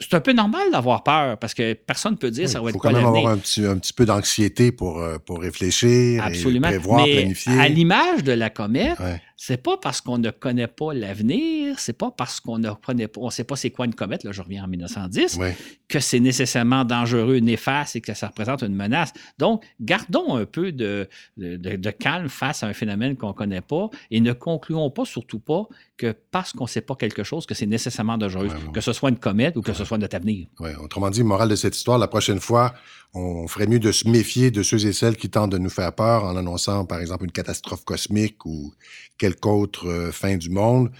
C'est un peu normal d'avoir peur parce que personne ne peut dire ça va Il être faut quoi quand même avoir un petit, un petit peu d'anxiété pour, euh, pour réfléchir, Absolument. et prévoir, Mais planifier. à l'image de la comète, Ouais. C'est pas parce qu'on ne connaît pas l'avenir, c'est pas parce qu'on ne connaît pas, on sait pas c'est quoi une comète, là je reviens en 1910, Ouais. que c'est nécessairement dangereux, néfaste et que ça représente une menace. Donc, gardons un peu de, de, de- de calme face à un phénomène qu'on ne connaît pas et ne concluons pas, surtout pas, que parce qu'on ne sait pas quelque chose, que c'est nécessairement dangereux, Ouais, que ce soit une comète ou que ce soit notre avenir. Ouais. Autrement dit, morale de cette histoire, la prochaine fois, on ferait mieux de se méfier de ceux et celles qui tentent de nous faire peur en annonçant, par exemple, une catastrophe cosmique ou quelque autre euh, fin du monde.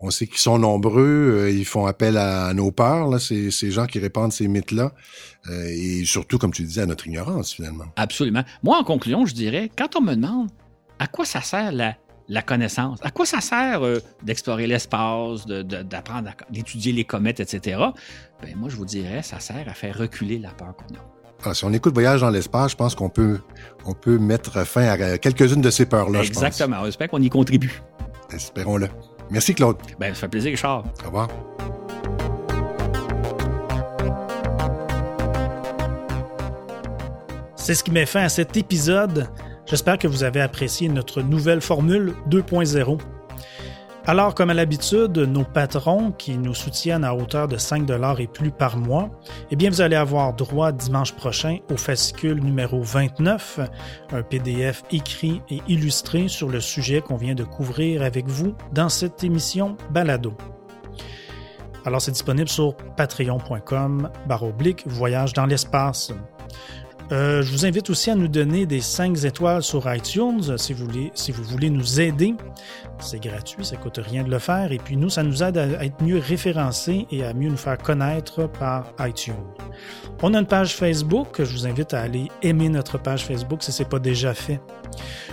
On sait qu'ils sont nombreux, euh, ils font appel à, nos peurs, ces, gens qui répandent ces mythes-là, euh, et surtout, comme tu disais, à notre ignorance, finalement. Absolument. Moi, en conclusion, je dirais, quand on me demande à quoi ça sert la, connaissance, à quoi ça sert d'explorer l'espace, d'apprendre, d'étudier les comètes, etc., ben moi, je vous dirais, ça sert à faire reculer la peur qu'on a. Ah, si on écoute Voyage dans l'espace, je pense qu'on peut, on peut mettre fin à quelques-unes de ces peurs-là. Exactement. J'espère qu'on y contribue. Espérons-le. Merci, Claude. Ben, ça fait plaisir, Richard. Au revoir. C'est ce qui met fin à cet épisode. J'espère que vous avez apprécié notre nouvelle formule 2.0. Alors, comme à l'habitude, nos patrons qui nous soutiennent à hauteur de 5 et plus par mois, eh bien, vous allez avoir droit dimanche prochain au fascicule numéro 29, un PDF écrit et illustré sur le sujet qu'on vient de couvrir avec vous dans cette émission Balado. Alors, c'est disponible sur patreon.com oblique voyage dans l'espace. Euh, je vous invite aussi à nous donner des 5 étoiles sur iTunes si vous voulez, si vous voulez nous aider. C'est gratuit, ça coûte rien de le faire. Et puis nous, ça nous aide à être mieux référencés et à mieux nous faire connaître par iTunes. On a une page Facebook. Je vous invite à aller aimer notre page Facebook si ce n'est pas déjà fait.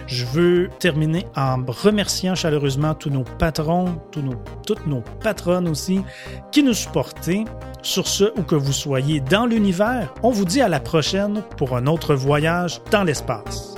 Je veux terminer en remerciant chaleureusement tous nos patrons, toutes nos patronnes aussi, qui nous supportaient. Sur ce, où que vous soyez dans l'univers, on vous dit à la prochaine pour un autre voyage dans l'espace.